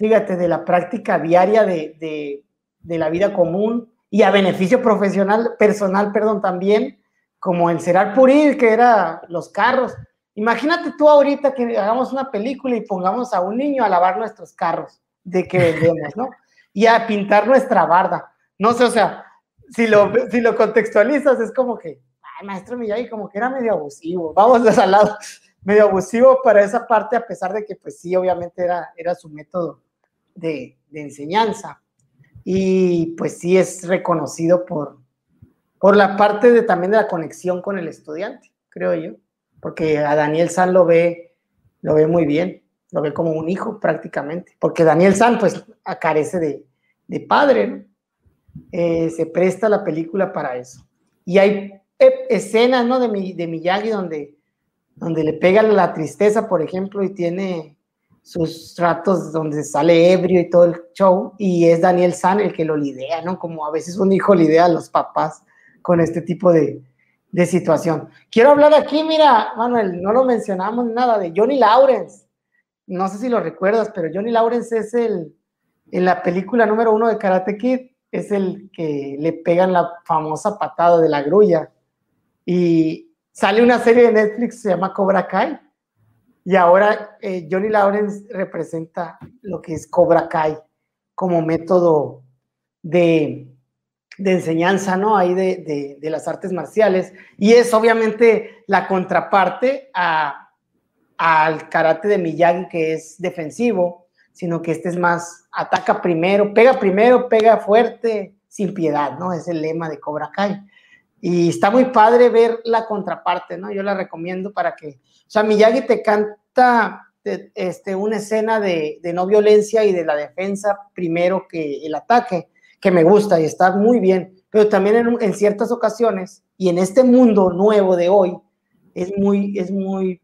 fíjate, de la práctica diaria de, de la vida común y a beneficio profesional, personal, perdón, también, como el Serar Purir, que era los carros. Imagínate tú ahorita que hagamos una película y pongamos a un niño a lavar nuestros carros de que vendemos, ¿no? Y a pintar nuestra barda. No sé, o sea, si lo, si lo contextualizas es como que, ay, maestro Miyagi como que era medio abusivo, vamos de al medio abusivo para esa parte, a pesar de que pues sí, obviamente era, era su método de, enseñanza. Y pues sí es reconocido por, por la parte de también de la conexión con el estudiante, creo yo porque a Daniel San lo ve, lo ve muy bien, lo ve como un hijo prácticamente, porque Daniel San pues carece de, de padre, eh, se presta la película para eso. Y hay escenas, ¿no? De, mi, de Miyagi donde, donde le pega la tristeza, por ejemplo, y tiene sus ratos donde sale ebrio y todo el show, y es Daniel San el que lo lidea, ¿no? Como a veces un hijo lidea a los papás con este tipo de, de situación. Quiero hablar aquí, mira, Manuel, no lo mencionamos nada de Johnny Lawrence. No sé si lo recuerdas, pero Johnny Lawrence es el, en la película número uno de Karate Kid, es el que le pegan la famosa patada de la grulla. Y sale una serie de Netflix, se llama Cobra Kai. Y ahora eh, Johnny Lawrence representa lo que es Cobra Kai como método de, enseñanza, ¿no? Ahí de, de, las artes marciales. Y es obviamente la contraparte a, al karate de Miyagi, que es defensivo, sino que este es más, ataca primero, pega primero, pega fuerte, sin piedad, ¿no? Es el lema de Cobra Kai. Y está muy padre ver la contraparte, ¿no? Yo la recomiendo para que, o sea, Miyagi te canta este, una escena de, de no violencia y de la defensa primero que el ataque que me gusta y está muy bien, pero también en, ciertas ocasiones y en este mundo nuevo de hoy es muy, es muy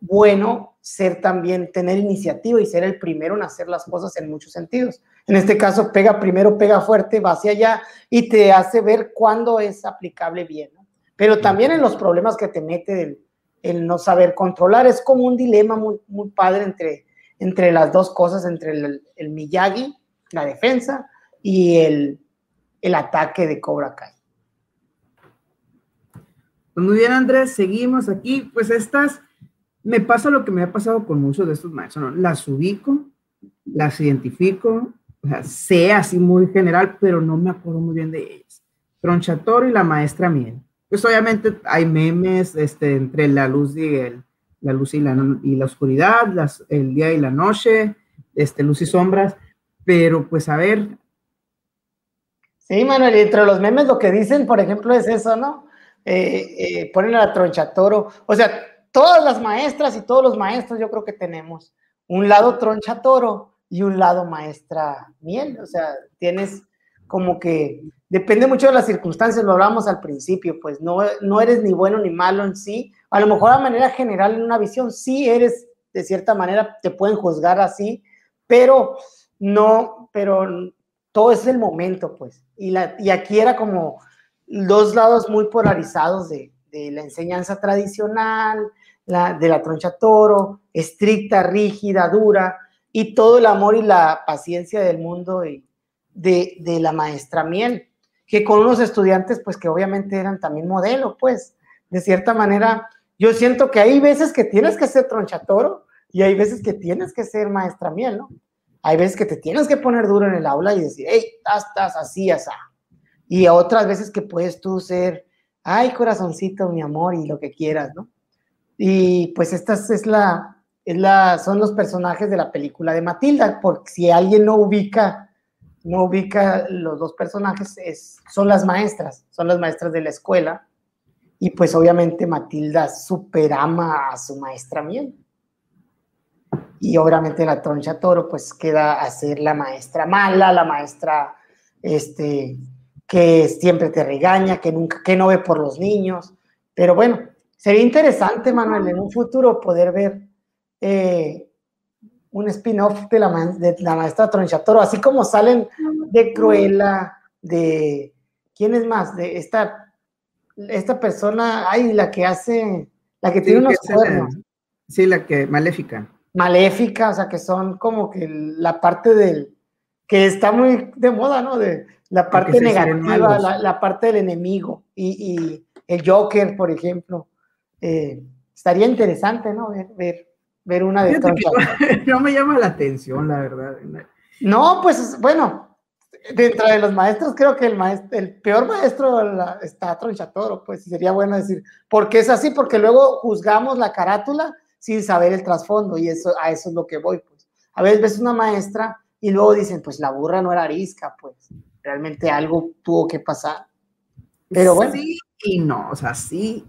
bueno ser también, tener iniciativa y ser el primero en hacer las cosas en muchos sentidos. En este caso, pega primero, pega fuerte, va hacia allá y te hace ver cuándo es aplicable bien. Pero también en los problemas que te mete el, no saber controlar, es como un dilema muy, padre entre, entre las dos cosas, entre el, el Miyagi, la defensa, y el, el ataque de Cobra Kai. Pues muy bien, Andrés, seguimos aquí. Pues estas, me pasa lo que me ha pasado con muchos de estos maestros, ¿no? Las ubico, las identifico, o sea, sé así muy general, pero no me acuerdo muy bien de ellas. Tronchatoro y la maestra Miel. Pues obviamente hay memes este, entre la luz y el, la luz y la, y la oscuridad, el día y la noche, este, luz y sombras, pero pues a ver, Sí, Manuel, entre los memes lo que dicen, por ejemplo, es eso, ¿no? Eh, eh, ponen a tronchatoro. O sea, todas las maestras y todos los maestros yo creo que tenemos un lado tronchatoro y un lado maestra miel. O sea, tienes como que, depende mucho de las circunstancias, lo hablamos al principio, pues no, no eres ni bueno ni malo en sí. A lo mejor de manera general en una visión sí eres, de cierta manera, te pueden juzgar así, pero no, pero todo es el momento, pues. Y, la, y aquí era como dos lados muy polarizados de, de la enseñanza tradicional, la, de la troncha toro, estricta, rígida, dura, y todo el amor y la paciencia del mundo y de, de la maestra miel, que con unos estudiantes, pues que obviamente eran también modelo, pues, de cierta manera, yo siento que hay veces que tienes que ser tronchatoro y hay veces que tienes que ser maestra miel, ¿no? Hay veces que te tienes que poner duro en el aula y decir, hey, estás, así, así. Y otras veces que puedes tú ser, ay, corazoncito, mi amor, y lo que quieras, ¿no? Y pues estas es la, es la, son los personajes de la película de Matilda, porque si alguien no ubica, no ubica los dos personajes, es, son las maestras, son las maestras de la escuela. Y pues obviamente Matilda super ama a su maestra miel y obviamente la troncha toro pues queda a ser la maestra mala, la maestra este, que siempre te regaña, que nunca, que no ve por los niños. Pero bueno, sería interesante, Manuel, en un futuro poder ver eh, un spin-off de la, de la maestra Tronchatoro, así como salen de Cruella, de ¿quién es más? De esta, esta persona, ay, la que hace, la que tiene unos cuernos. sí, la que, maléfica. Maléfica, o sea, que son como que la parte del, que está muy de moda, ¿no? De la parte negativa, la, parte del enemigo y, el Joker, por ejemplo. Eh, estaría interesante, ¿no? Ver, ver, una de estas. (laughs) No, me llama la atención, la verdad. No, pues bueno, dentro de los maestros, creo que el, maestro, el peor maestro está Tronchatoro, pues sería bueno decir, ¿por qué es así? Porque luego juzgamos la carátula sin saber el trasfondo y eso, a eso es lo que voy, pues. A veces ves una maestra y luego dicen, pues la burra no era arisca, pues realmente algo tuvo que pasar. Pero bueno. Sí y no, o sea, sí.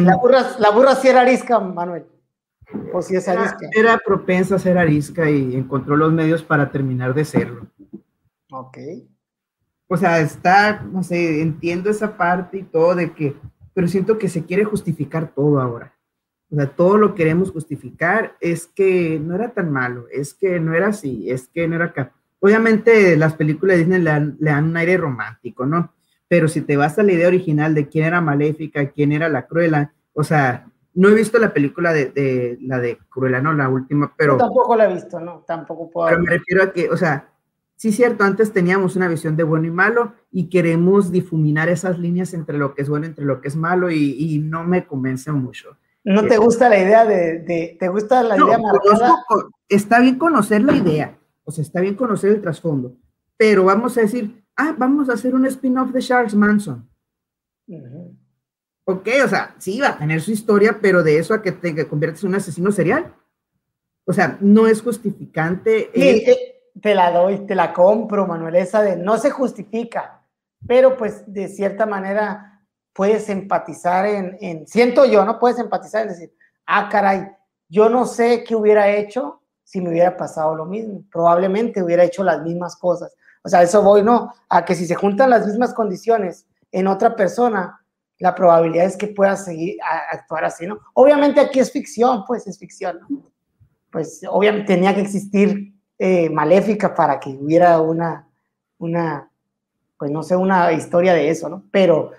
La, burra, la burra sí era arisca, Manuel. O sí es arisca. Era, propensa a ser arisca y encontró los medios para terminar de serlo. Ok. O sea, está, no sé, entiendo esa parte y todo de que, pero siento que se quiere justificar todo ahora. O sea, todo lo queremos justificar, es que no era tan malo, es que no era así, es que no era acá. Obviamente las películas de Disney le dan, un aire romántico, ¿no? Pero si te vas a la idea original de quién era Maléfica, quién era la Cruela, o sea, no he visto la película de, la de Cruella, no, la última, pero... tampoco la he visto, no, tampoco puedo... Pero me refiero a que, o sea, sí es cierto, antes teníamos una visión de bueno y malo y queremos difuminar esas líneas entre lo que es bueno, entre lo que es malo y no me convence mucho. ¿No te gusta la idea de, te gusta la idea marcada? Está bien conocer la idea, o sea, está bien conocer el trasfondo, pero vamos a decir, ah, vamos a hacer un spin-off de Charles Manson. Ok, o sea, sí va a tener su historia, pero de eso a que te conviertes en un asesino serial. O sea, no es justificante. Sí, eh, te la doy, te la compro, Manuel, esa de no se justifica, pero pues de cierta manera puedes empatizar en, siento yo, ¿no? Puedes empatizar en decir, ah, caray, yo no sé qué hubiera hecho si me hubiera pasado lo mismo. Probablemente hubiera hecho las mismas cosas. O sea, eso voy, ¿no? A que si se juntan las mismas condiciones en otra persona, la probabilidad es que pueda seguir a actuar así, ¿no? Obviamente aquí es ficción, pues es ficción, ¿no? Pues obviamente tenía que existir eh, maléfica para que hubiera una, una, pues no sé, una historia de eso, ¿no? Pero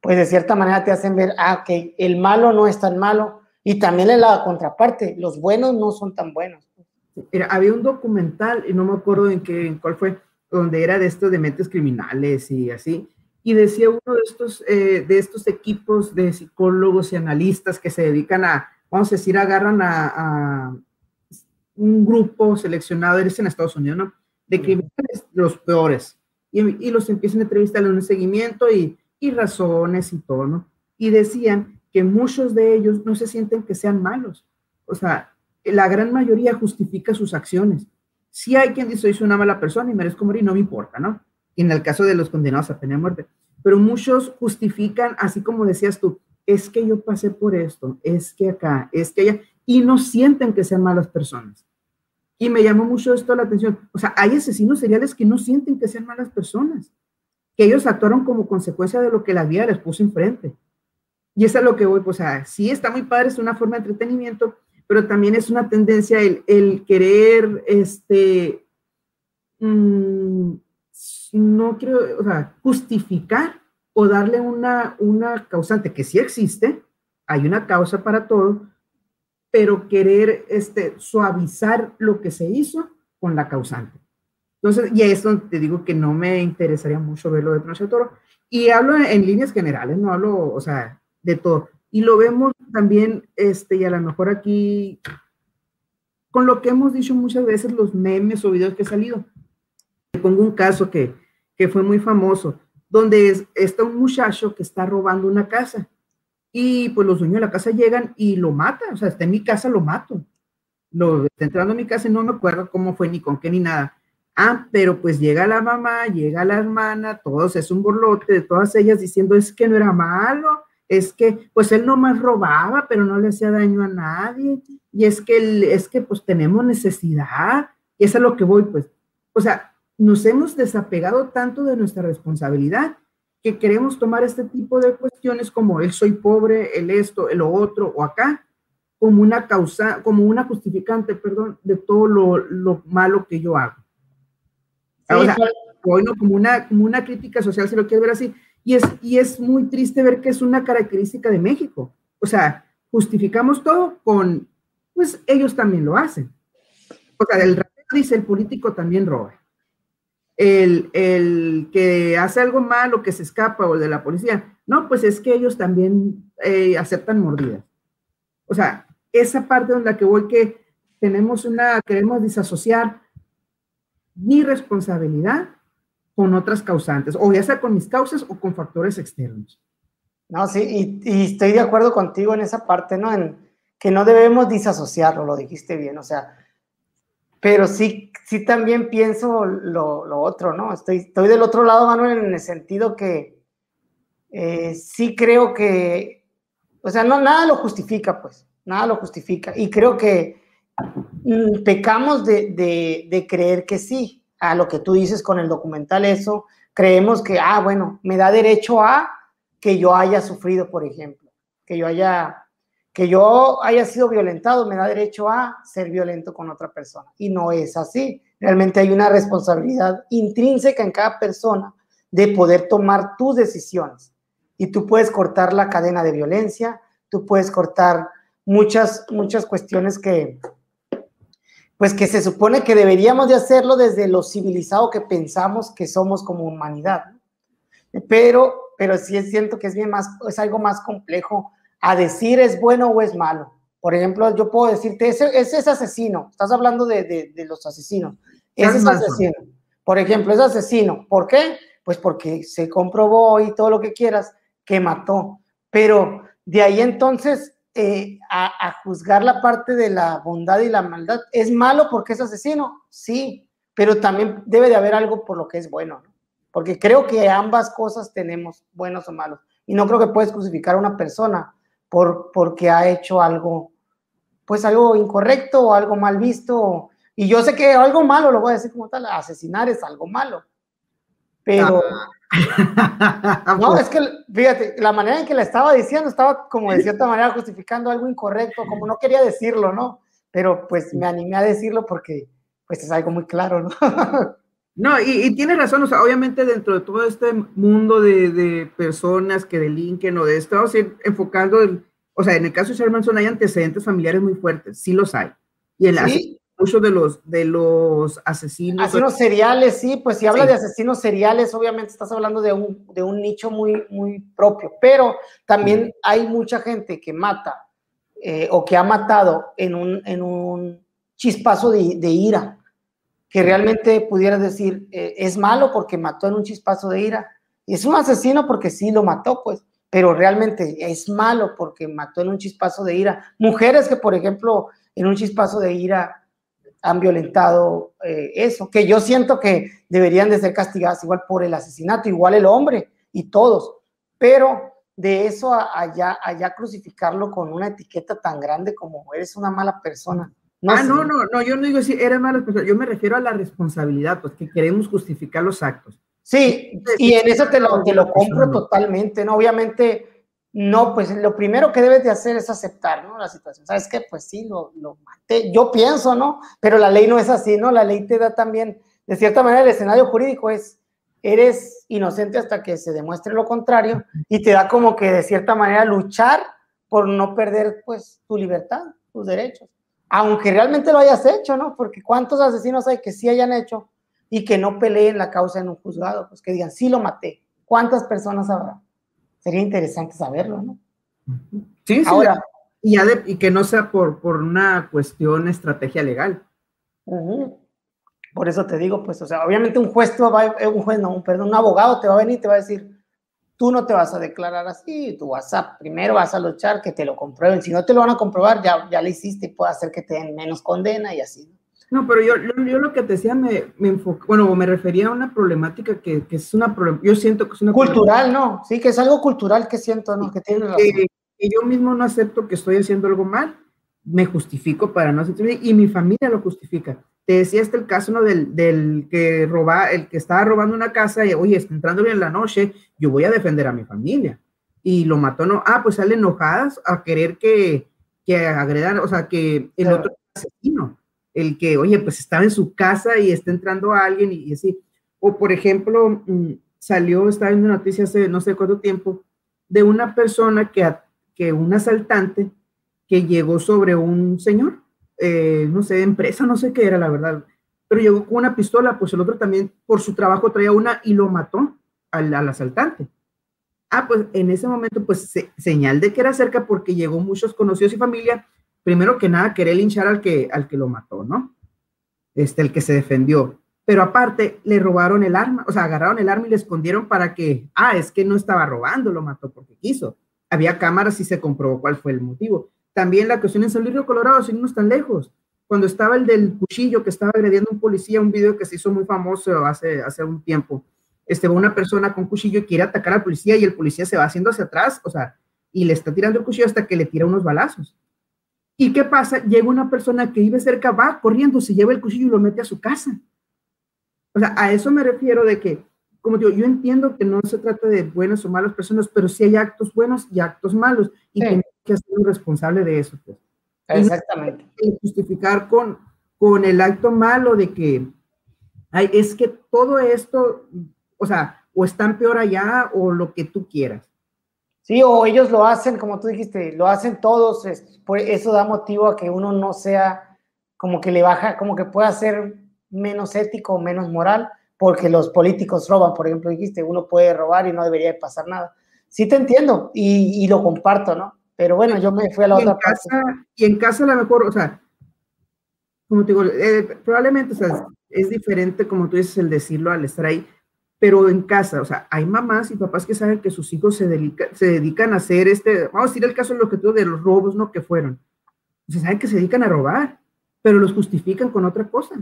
pues de cierta manera te hacen ver, ah, que el malo no es tan malo, y también en la contraparte, los buenos no son tan buenos. Mira, había un documental, y no me acuerdo en, qué, en cuál fue, donde era de estos de mentes criminales y así, y decía uno de estos, eh, de estos equipos de psicólogos y analistas que se dedican a, vamos a decir, agarran a, un grupo seleccionado, eres en Estados Unidos, ¿no? De criminales, los peores, y, y los empiezan a entrevistar en un seguimiento y y razones y todo, ¿no? Y decían que muchos de ellos no se sienten que sean malos. O sea, la gran mayoría justifica sus acciones. Si hay quien dice, soy una mala persona y merezco morir, no me importa, ¿no? en el caso de los condenados a pena de muerte. Pero muchos justifican, así como decías tú, es que yo pasé por esto, es que acá, es que allá, y no sienten que sean malas personas. Y me llamó mucho esto la atención. O sea, hay asesinos seriales que no sienten que sean malas personas que ellos actuaron como consecuencia de lo que la vida les puso enfrente. Y eso es lo que voy, pues, a sí está muy padre, es una forma de entretenimiento, pero también es una tendencia el, querer, este, mm, no quiero, o sea, justificar o darle una, una causante que sí existe, hay una causa para todo, pero querer este, suavizar lo que se hizo con la causante. Entonces, y es donde te digo que no me interesaría mucho verlo de Toro. Y hablo en, líneas generales, no hablo, o sea, de todo. Y lo vemos también, este, y a lo mejor aquí, con lo que hemos dicho muchas veces, los memes o videos que he salido. Te pongo un caso que, que fue muy famoso, donde es, está un muchacho que está robando una casa. Y pues los dueños de la casa llegan y lo matan, o sea, está en mi casa, lo mato. Lo, está entrando a mi casa y no me acuerdo cómo fue, ni con qué, ni nada Ah, pero pues llega la mamá, llega la hermana, todos es un borlote de todas ellas diciendo es que no era malo, es que pues él no más robaba, pero no le hacía daño a nadie, y es que es que pues tenemos necesidad, y es lo que voy, pues, o sea, nos hemos desapegado tanto de nuestra responsabilidad que queremos tomar este tipo de cuestiones como el soy pobre, el esto, el otro o acá, como una causa, como una justificante, perdón, de todo lo, lo malo que yo hago. o sea, bueno, como una, como una crítica social, si lo quieres ver así, y es, y es muy triste ver que es una característica de México. O sea, justificamos todo con, pues ellos también lo hacen. O sea, el dice, el político también roba. El, el, que hace algo malo, que se escapa o de la policía, no, pues es que ellos también eh, aceptan mordidas. O sea, esa parte en la que voy que tenemos una, queremos disasociar mi responsabilidad con otras causantes, o ya sea con mis causas o con factores externos. No, sí, y, estoy de acuerdo contigo en esa parte, ¿no? En que no debemos disasociarlo, lo dijiste bien, o sea, pero sí, sí también pienso lo, lo otro, ¿no? Estoy, estoy del otro lado, Manuel, en el sentido que eh, sí creo que, o sea, no, nada lo justifica, pues, nada lo justifica. Y creo que mm, pecamos de, de, de creer que sí, a lo que tú dices con el documental, eso, creemos que, ah, bueno, me da derecho a que yo haya sufrido, por ejemplo, que yo haya, que yo haya sido violentado, me da derecho a ser violento con otra persona. Y no es así. Realmente hay una responsabilidad intrínseca en cada persona de poder tomar tus decisiones. Y tú puedes cortar la cadena de violencia, tú puedes cortar muchas, muchas cuestiones que, pues que se supone que deberíamos de hacerlo desde lo civilizado que pensamos que somos como humanidad. Pero, pero sí siento que es bien más, es algo más complejo a decir es bueno o es malo. Por ejemplo, yo puedo decirte, ese, ese es asesino, estás hablando de, de, de los asesinos, ese es asesino. Por ejemplo, es asesino. ¿Por qué? Pues porque se comprobó y todo lo que quieras que mató. Pero de ahí entonces eh, a, juzgar la parte de la bondad y la maldad. ¿Es malo porque es asesino? Sí, pero también debe de haber algo por lo que es bueno, ¿no? Porque creo que ambas cosas tenemos, buenos o malos. Y no creo que puedes crucificar a una persona por, porque ha hecho algo, pues algo incorrecto o algo mal visto. Y yo sé que algo malo, lo voy a decir como tal, asesinar es algo malo. Pero, ah. (laughs) no, es que, fíjate, la manera en que la estaba diciendo estaba como de cierta manera justificando algo incorrecto, como no quería decirlo, ¿no? Pero pues me animé a decirlo porque pues es algo muy claro, ¿no? (laughs) No, y, y tienes razón, o sea, obviamente dentro de todo este mundo de, de personas que delinquen o de esto, enfocando, o sea, en el caso de Shermanson hay antecedentes familiares muy fuertes, sí los hay. Y en ¿Sí? Muchos de los, de los asesinos. Asesinos seriales, sí, pues si hablas de asesinos seriales, obviamente estás hablando de un, de un nicho muy, muy propio, pero también hay mucha gente que mata eh, o que ha matado en un, en un chispazo de, de ira, que realmente pudieras decir, eh, es malo porque mató en un chispazo de ira, y es un asesino porque sí lo mató, pues, pero realmente es malo porque mató en un chispazo de ira. Mujeres que, por ejemplo, en un chispazo de ira han violentado eh, eso, que yo siento que deberían de ser castigadas igual por el asesinato, igual el hombre y todos, pero de eso a allá, allá crucificarlo con una etiqueta tan grande como eres una mala persona. No ah, no, no, no, yo no digo si eres mala persona, yo me refiero a la responsabilidad, pues que queremos justificar los actos. Sí, y en eso te lo, te lo compro totalmente, ¿no? Obviamente no, pues lo primero que debes de hacer es aceptar, ¿no? La situación. ¿Sabes qué? Pues sí, lo, lo, maté. Yo pienso, ¿no? Pero la ley no es así, ¿no? La ley te da también, de cierta manera, el escenario jurídico es, eres inocente hasta que se demuestre lo contrario y te da como que, de cierta manera, luchar por no perder, pues, tu libertad, tus derechos. Aunque realmente lo hayas hecho, ¿no? Porque ¿cuántos asesinos hay que sí hayan hecho y que no peleen la causa en un juzgado? Pues que digan, sí lo maté. ¿Cuántas personas habrá? Sería interesante saberlo, ¿no? Sí, sí. Ahora, y, y, que no sea por, por una cuestión estrategia legal. Por eso te digo, pues, o sea, obviamente un juez, va, eh, un juez, no, perdón, un abogado te va a venir y te va a decir, tú no te vas a declarar así, tú vas a, primero vas a luchar que te lo comprueben, si no te lo van a comprobar, ya, ya lo hiciste y puede hacer que te den menos condena y así. No, pero yo, yo, lo que te decía me, me bueno, me refería a una problemática que, que es una, yo siento que es una... Cultural, ¿no? Sí, que es algo cultural que siento, ¿no? Que tiene. Que, yo mismo no acepto que estoy haciendo algo mal, me justifico para no aceptar, y mi familia lo justifica. te decía este el caso ¿no? del, del, que roba, el que estaba robando una casa y, oye, está entrando bien en la noche, yo voy a defender a mi familia. Y lo mató, ¿no? Ah, pues sale enojadas a querer que, que agredan, o sea, que el otro asesino, el que, oye, pues estaba en su casa y está entrando alguien y, así. O, por ejemplo, mm, salió, estaba viendo noticias hace no sé cuánto tiempo, de una persona que, que un asaltante que llegó sobre un señor, eh, no sé, empresa, no sé qué era la verdad, pero llegó con una pistola, pues el otro también por su trabajo traía una y lo mató al, al asaltante. Ah, pues en ese momento, pues señal de que era cerca porque llegó muchos conocidos y familia, primero que nada quería linchar al que, al que lo mató, ¿no? Este, el que se defendió. Pero aparte, le robaron el arma, o sea, agarraron el arma y le escondieron para que, ah, es que no estaba robando, lo mató porque quiso. Había cámaras y se comprobó cuál fue el motivo. También la cuestión en San Luis Río Colorado, sin irnos tan lejos, cuando estaba el del cuchillo que estaba agrediendo a un policía, un video que se hizo muy famoso hace, hace un tiempo, este, una persona con cuchillo quiere atacar al policía y el policía se va haciendo hacia atrás, o sea, y le está tirando el cuchillo hasta que le tira unos balazos. ¿Y qué pasa? Llega una persona que vive cerca, va corriendo, se lleva el cuchillo y lo mete a su casa. O sea, a eso me refiero de que, como digo, yo entiendo que no se trata de buenas o malas personas, pero sí hay actos buenos y actos malos y tenemos que ser responsable de eso. Pues. Exactamente. Y justificar con, con el acto malo de que hay, es que todo esto o sea, o están peor allá o lo que tú quieras. Sí, o ellos lo hacen, como tú dijiste, lo hacen todos, eso da motivo a que uno no sea como que le baja, como que pueda ser menos ético, menos moral, porque los políticos roban, por ejemplo, dijiste, uno puede robar y no debería pasar nada. Sí te entiendo y, lo comparto, ¿no? Pero bueno, yo me fui a la otra casa, Y en casa a lo mejor, o sea, como te digo, eh, probablemente, o sea, es diferente, como tú dices, el decirlo al estar ahí, pero en casa, o sea, hay mamás y papás que saben que sus hijos se, se dedican a hacer este, vamos a decir el caso de lo que tuvo de los robos, ¿no? Que fueron. Se saben que se dedican a robar, pero los justifican con otra cosa.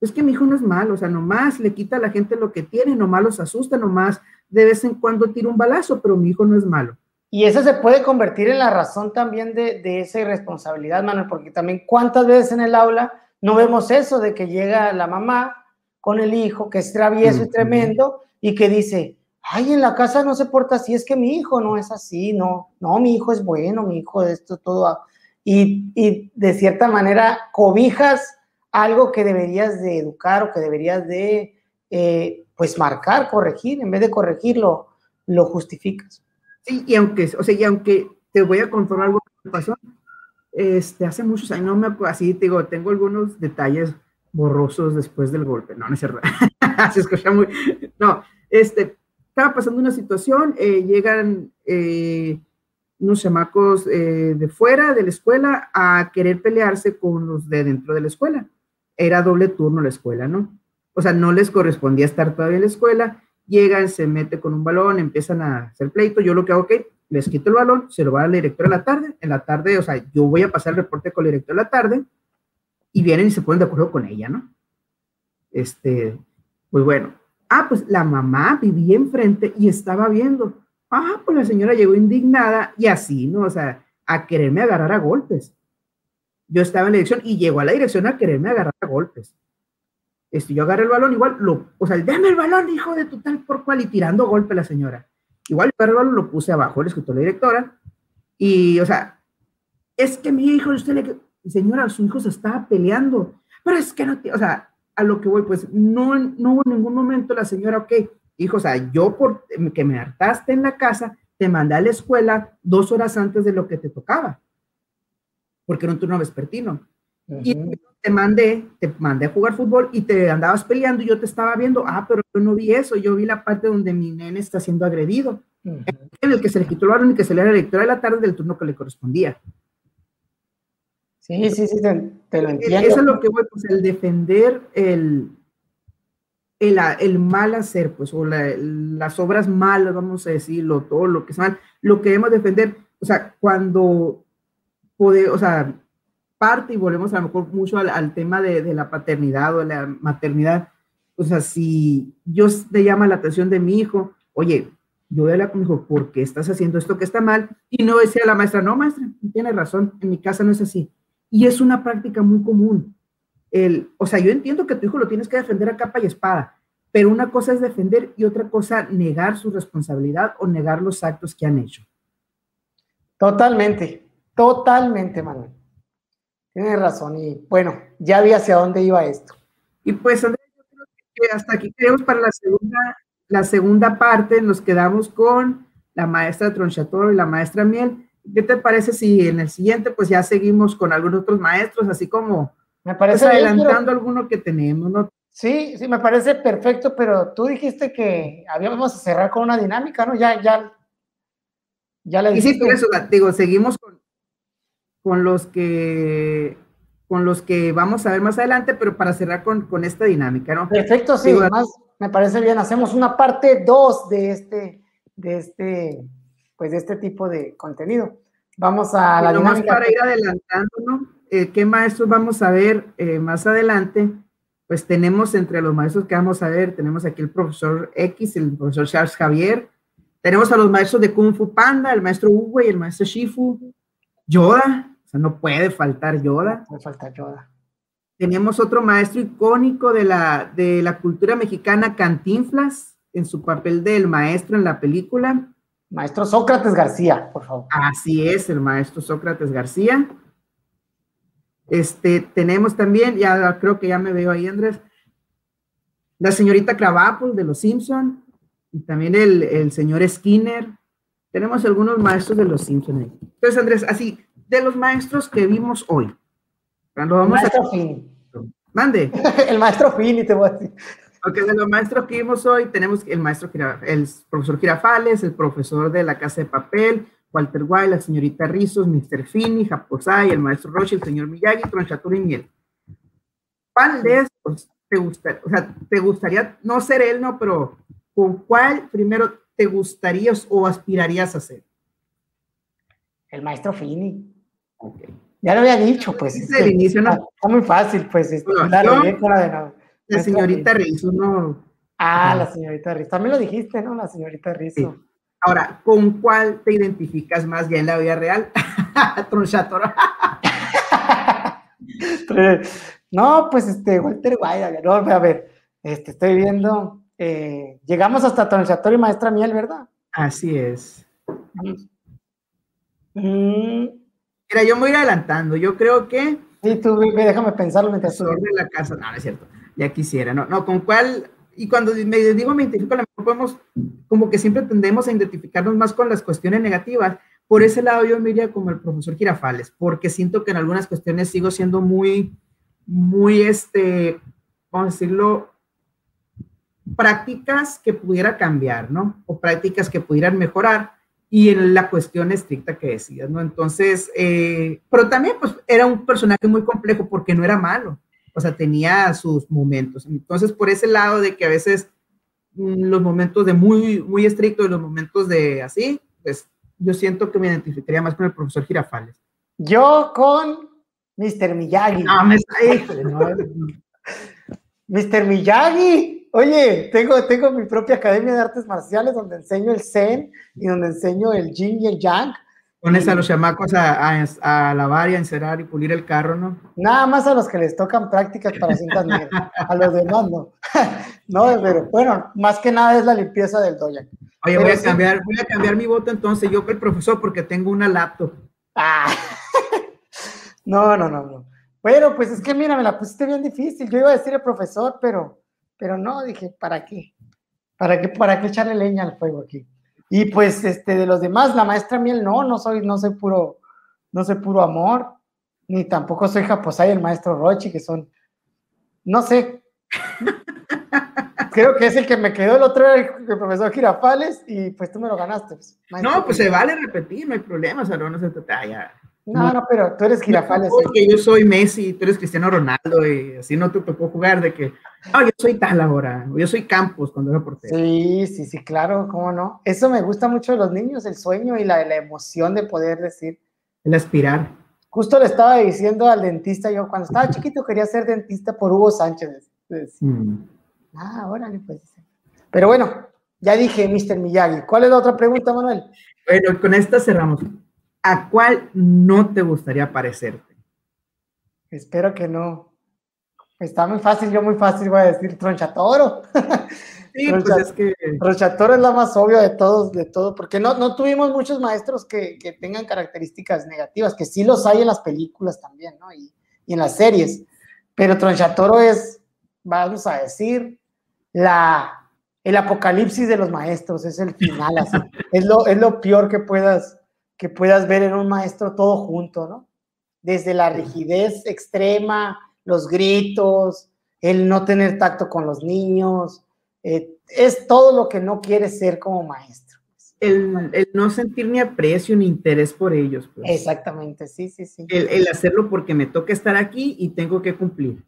Es que mi hijo no es malo, o sea, nomás le quita a la gente lo que tiene, nomás los asusta, nomás de vez en cuando tira un balazo, pero mi hijo no es malo. Y eso se puede convertir en la razón también de, de esa irresponsabilidad, Manuel, porque también cuántas veces en el aula no vemos eso de que llega la mamá con el hijo, que es travieso y tremendo, y que dice, ay, en la casa no se porta así, es que mi hijo no es así, no, no, mi hijo es bueno, mi hijo de esto, todo. Y, y de cierta manera cobijas algo que deberías de educar o que deberías de, eh, pues, marcar, corregir, en vez de corregirlo, lo justificas. Sí, y aunque, o sea, y aunque te voy a contar algo que pasó, este, hace muchos años, no me así, te digo, tengo algunos detalles borrosos después del golpe. No, no es. (laughs) Se escucha muy. No, este, estaba pasando una situación, eh, llegan eh, unos chamacos eh, de fuera de la escuela a querer pelearse con los de dentro de la escuela. Era doble turno la escuela, ¿no? O sea, no les correspondía estar todavía en la escuela. Llegan, se mete con un balón, empiezan a hacer pleito. Yo lo que hago, ok, les quito el balón, se lo va al director a la tarde. En la tarde, o sea, yo voy a pasar el reporte con el director a la tarde y vienen y se ponen de acuerdo con ella, ¿no? Este, pues bueno, ah, pues la mamá vivía enfrente y estaba viendo. Ah, pues la señora llegó indignada y así, ¿no? O sea, a quererme agarrar a golpes. Yo estaba en la dirección y llegó a la dirección a quererme agarrar a golpes. Este, yo agarré el balón igual, lo, o sea, dame el balón, hijo de tu tal por cual, y tirando golpe la señora. Igual el balón lo puse abajo, le escuchó la directora, y, o sea, es que mi hijo, usted le, señora, su hijo se estaba peleando, pero es que no, o sea, a lo que voy, pues no, no hubo en ningún momento la señora, ok, hijo, o sea, yo por que me hartaste en la casa, te mandé a la escuela dos horas antes de lo que te tocaba, porque era un turno vespertino. Y te mandé, te mandé a jugar fútbol y te andabas peleando y yo te estaba viendo, ah, pero yo no vi eso, yo vi la parte donde mi nene está siendo agredido, en el que se le quitó el balón y que se le era la lectura de la tarde del turno que le correspondía. Sí, sí, sí, te, lo e-, entiendo. Eso es lo que voy, pues, el defender el, el, el mal hacer, pues, o las obras malas, vamos a decirlo, todo lo que es mal, lo que debemos defender, o sea, cuando, puede, o sea, parte y volvemos a lo mejor mucho al, tema de, de, la paternidad o la maternidad, o sea, si yo te llama la atención de mi hijo, oye, yo voy a hablar con mi hijo, ¿por qué estás haciendo esto que está mal? Y no decía la maestra, no, maestra, tiene razón, en mi casa no es así y es una práctica muy común. el, o sea, yo entiendo que tu hijo lo tienes que defender a capa y espada, pero una cosa es defender y otra cosa negar su responsabilidad o negar los actos que han hecho. Totalmente, totalmente, Manuel. Tienes razón y bueno, ya vi hacia dónde iba esto. Y pues, Andrés, yo creo que hasta aquí queremos para la segunda, la segunda parte, nos quedamos con la maestra Tronchatoro y la maestra Miel. ¿Qué te parece si en el siguiente pues ya seguimos con algunos otros maestros, así como me parece pues, adelantando alguno que tenemos, ¿no? Sí, sí, me parece perfecto, pero tú dijiste que habíamos a cerrar con una dinámica, ¿no? Ya, ya, ya le dijiste. Sí, eso, digo, seguimos con, con los que con los que vamos a ver más adelante, pero para cerrar con, con esta dinámica, ¿no? Perfecto, sí, además me parece bien. Hacemos una parte 2 de este, de este, pues de este tipo de contenido. Vamos a la dinámica. para ir adelantando, ¿no? Eh, ¿Qué maestros vamos a ver eh, más adelante? Pues tenemos entre los maestros que vamos a ver, tenemos aquí el profesor X, el profesor Charles Javier, tenemos a los maestros de Kung Fu Panda, el maestro Uwe y el maestro Shifu, Yoda, o sea, no puede faltar Yoda. No puede faltar Yoda. Tenemos otro maestro icónico de la, de la cultura mexicana, Cantinflas, en su papel del maestro en la película. Maestro Sócrates García, por favor. Así es, el maestro Sócrates García. Este, tenemos también, ya creo que ya me veo ahí, Andrés, la señorita Cravapple de Los Simpson y también el, el señor Skinner. Tenemos algunos maestros de Los Simpson ahí. Entonces, Andrés, así, de los maestros que vimos hoy. Cuando vamos el maestro Fini. Mande. (laughs) el maestro Fini, te voy a decir. Ok, de los maestros que vimos hoy, tenemos el maestro, el profesor Girafales, el profesor de la Casa de Papel, Walter White, la señorita Rizos, Mr. Fini, Japosai, el maestro Roche, el señor Miyagi, Tronchatura y Miel. ¿Cuál de estos te gustaría, o sea, te gustaría, no ser él, no, pero con cuál primero te gustaría o aspirarías a ser? El maestro Fini. Okay. Ya lo había dicho, pues. Es el inicio, ¿no? Está muy fácil, pues. Este, la, la señorita Rizzo, ¿no? Ah, la señorita Rizzo. También lo dijiste, ¿no? La señorita Rizzo. Ahora, ¿con cuál te identificas más ya en la vida real? (laughs) Tronchator. (laughs) no, pues este, Walter Guaya, no, a ver, este, estoy viendo, eh, llegamos hasta Tronchator y Maestra Miel, ¿verdad? Así es. Mm. Mira, yo me voy a ir adelantando, yo creo que... Sí, tú déjame pensarlo mientras tú... de la casa, no, no es cierto, ya quisiera, no, no, ¿con cuál y cuando me digo me identifico, a lo mejor podemos, como que siempre tendemos a identificarnos más con las cuestiones negativas. Por ese lado yo me iría como el profesor Girafales, porque siento que en algunas cuestiones sigo siendo muy, muy, este, vamos a decirlo, prácticas que pudiera cambiar, ¿no? O prácticas que pudieran mejorar y en la cuestión estricta que decías, ¿no? Entonces, eh, pero también pues era un personaje muy complejo porque no era malo o sea, tenía sus momentos. Entonces, por ese lado de que a veces mm, los momentos de muy, muy estricto y los momentos de así, pues yo siento que me identificaría más con el profesor Girafales. Yo con Mr. Miyagi. Ah, me Mr. Miyagi. Oye, tengo, tengo mi propia academia de artes marciales donde enseño el Zen y donde enseño el Yin y el Yang. Pones a los chamacos a, a, lavar y a encerar y pulir el carro, ¿no? Nada más a los que les tocan prácticas para cintas negras. A los demás no. (laughs) no, pero bueno, más que nada es la limpieza del doya. Oye, voy a, cambiar, voy a cambiar mi voto entonces, yo que el profesor, porque tengo una laptop. Ah. (laughs) no, no, no, no. Bueno, pues es que mira, me la pusiste bien difícil. Yo iba a decir el profesor, pero, pero no, dije, ¿para qué? ¿Para qué, para qué echarle leña al fuego aquí? Y pues este, de los demás, la maestra Miel, no, no soy, no soy puro, no soy puro amor, ni tampoco soy Japosai, el maestro Rochi, que son, no sé. (laughs) Creo que es el que me quedó el otro, el, el profesor Girafales, y pues tú me lo ganaste. Pues, no, pues se vale repetir, no hay problema, o sea, no se trata ya. No, no, pero tú eres Girafales. Porque yo soy Messi, tú eres Cristiano Ronaldo, y así no te tocó jugar de que, ah, yo soy tal ahora, yo soy Campos cuando era portero. Sí, sí, sí, claro, cómo no. Eso me gusta mucho de los niños, el sueño y la, la emoción de poder decir. El aspirar. Justo le estaba diciendo al dentista, yo cuando estaba chiquito quería ser dentista por Hugo Sánchez. Mm. Ah, órale, pues. Pero bueno, ya dije, Mr. Miyagi. ¿Cuál es la otra pregunta, Manuel? Bueno, con esta cerramos. ¿A cuál no te gustaría parecerte? Espero que no. Está muy fácil, yo muy fácil voy a decir tronchatoro. (laughs) Sí, pues es que... Tronchatoro es la más obvia de todos, de todo, porque no, no tuvimos muchos maestros que, que, tengan características negativas, que sí los hay en las películas también, ¿no? Y, y en las series. Pero Tronchatoro es, vamos a decir, la, el apocalipsis de los maestros, es el final, así. (laughs) es, lo, es lo peor que puedas, que puedas ver en un maestro todo junto, ¿no? Desde la rigidez extrema, los gritos, el no tener tacto con los niños, eh, es todo lo que no quiere ser como maestro. El, el, no sentir ni aprecio ni interés por ellos. Pues. Exactamente, sí, sí, sí. El, el, hacerlo porque me toca estar aquí y tengo que cumplir.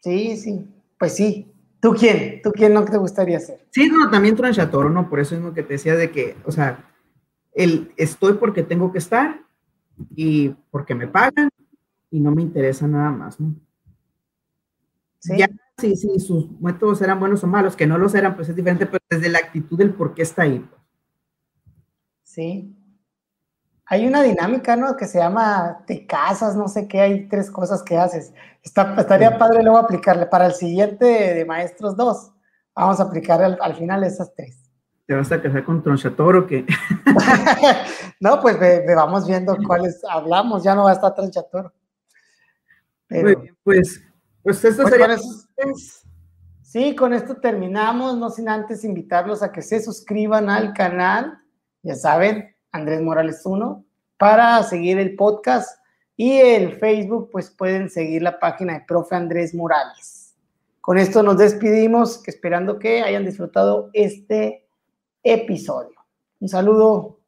Sí, sí, pues sí. ¿Tú quién? ¿Tú quién no te gustaría ser? Sí, no, también Tronchatoro, ¿no? Por eso mismo que te decía de que, o sea, el estoy porque tengo que estar y porque me pagan y no me interesa nada más, ¿no? ¿Sí? Ya si, si sus métodos eran buenos o malos, que no los eran, pues es diferente, pero desde la actitud del por qué está ahí. Pues. Sí. Hay una dinámica, ¿no? Que se llama te casas, no sé qué, hay tres cosas que haces. Está, estaría padre luego aplicarle. Para el siguiente de Maestros 2, vamos a aplicar al, al final esas tres. ¿Te vas a casar con Tronchatoro o qué? (laughs) no, pues ve, ve, vamos viendo cuáles hablamos, ya no va a estar Tronchatoro. Pero, pues, pues esto pues sería... Con sí, con esto terminamos, no sin antes invitarlos a que se suscriban al canal, ya saben, Andrés Morales 1, para seguir el podcast y el Facebook, pues pueden seguir la página de Profe Andrés Morales. Con esto nos despedimos, esperando que hayan disfrutado este episodio. Un saludo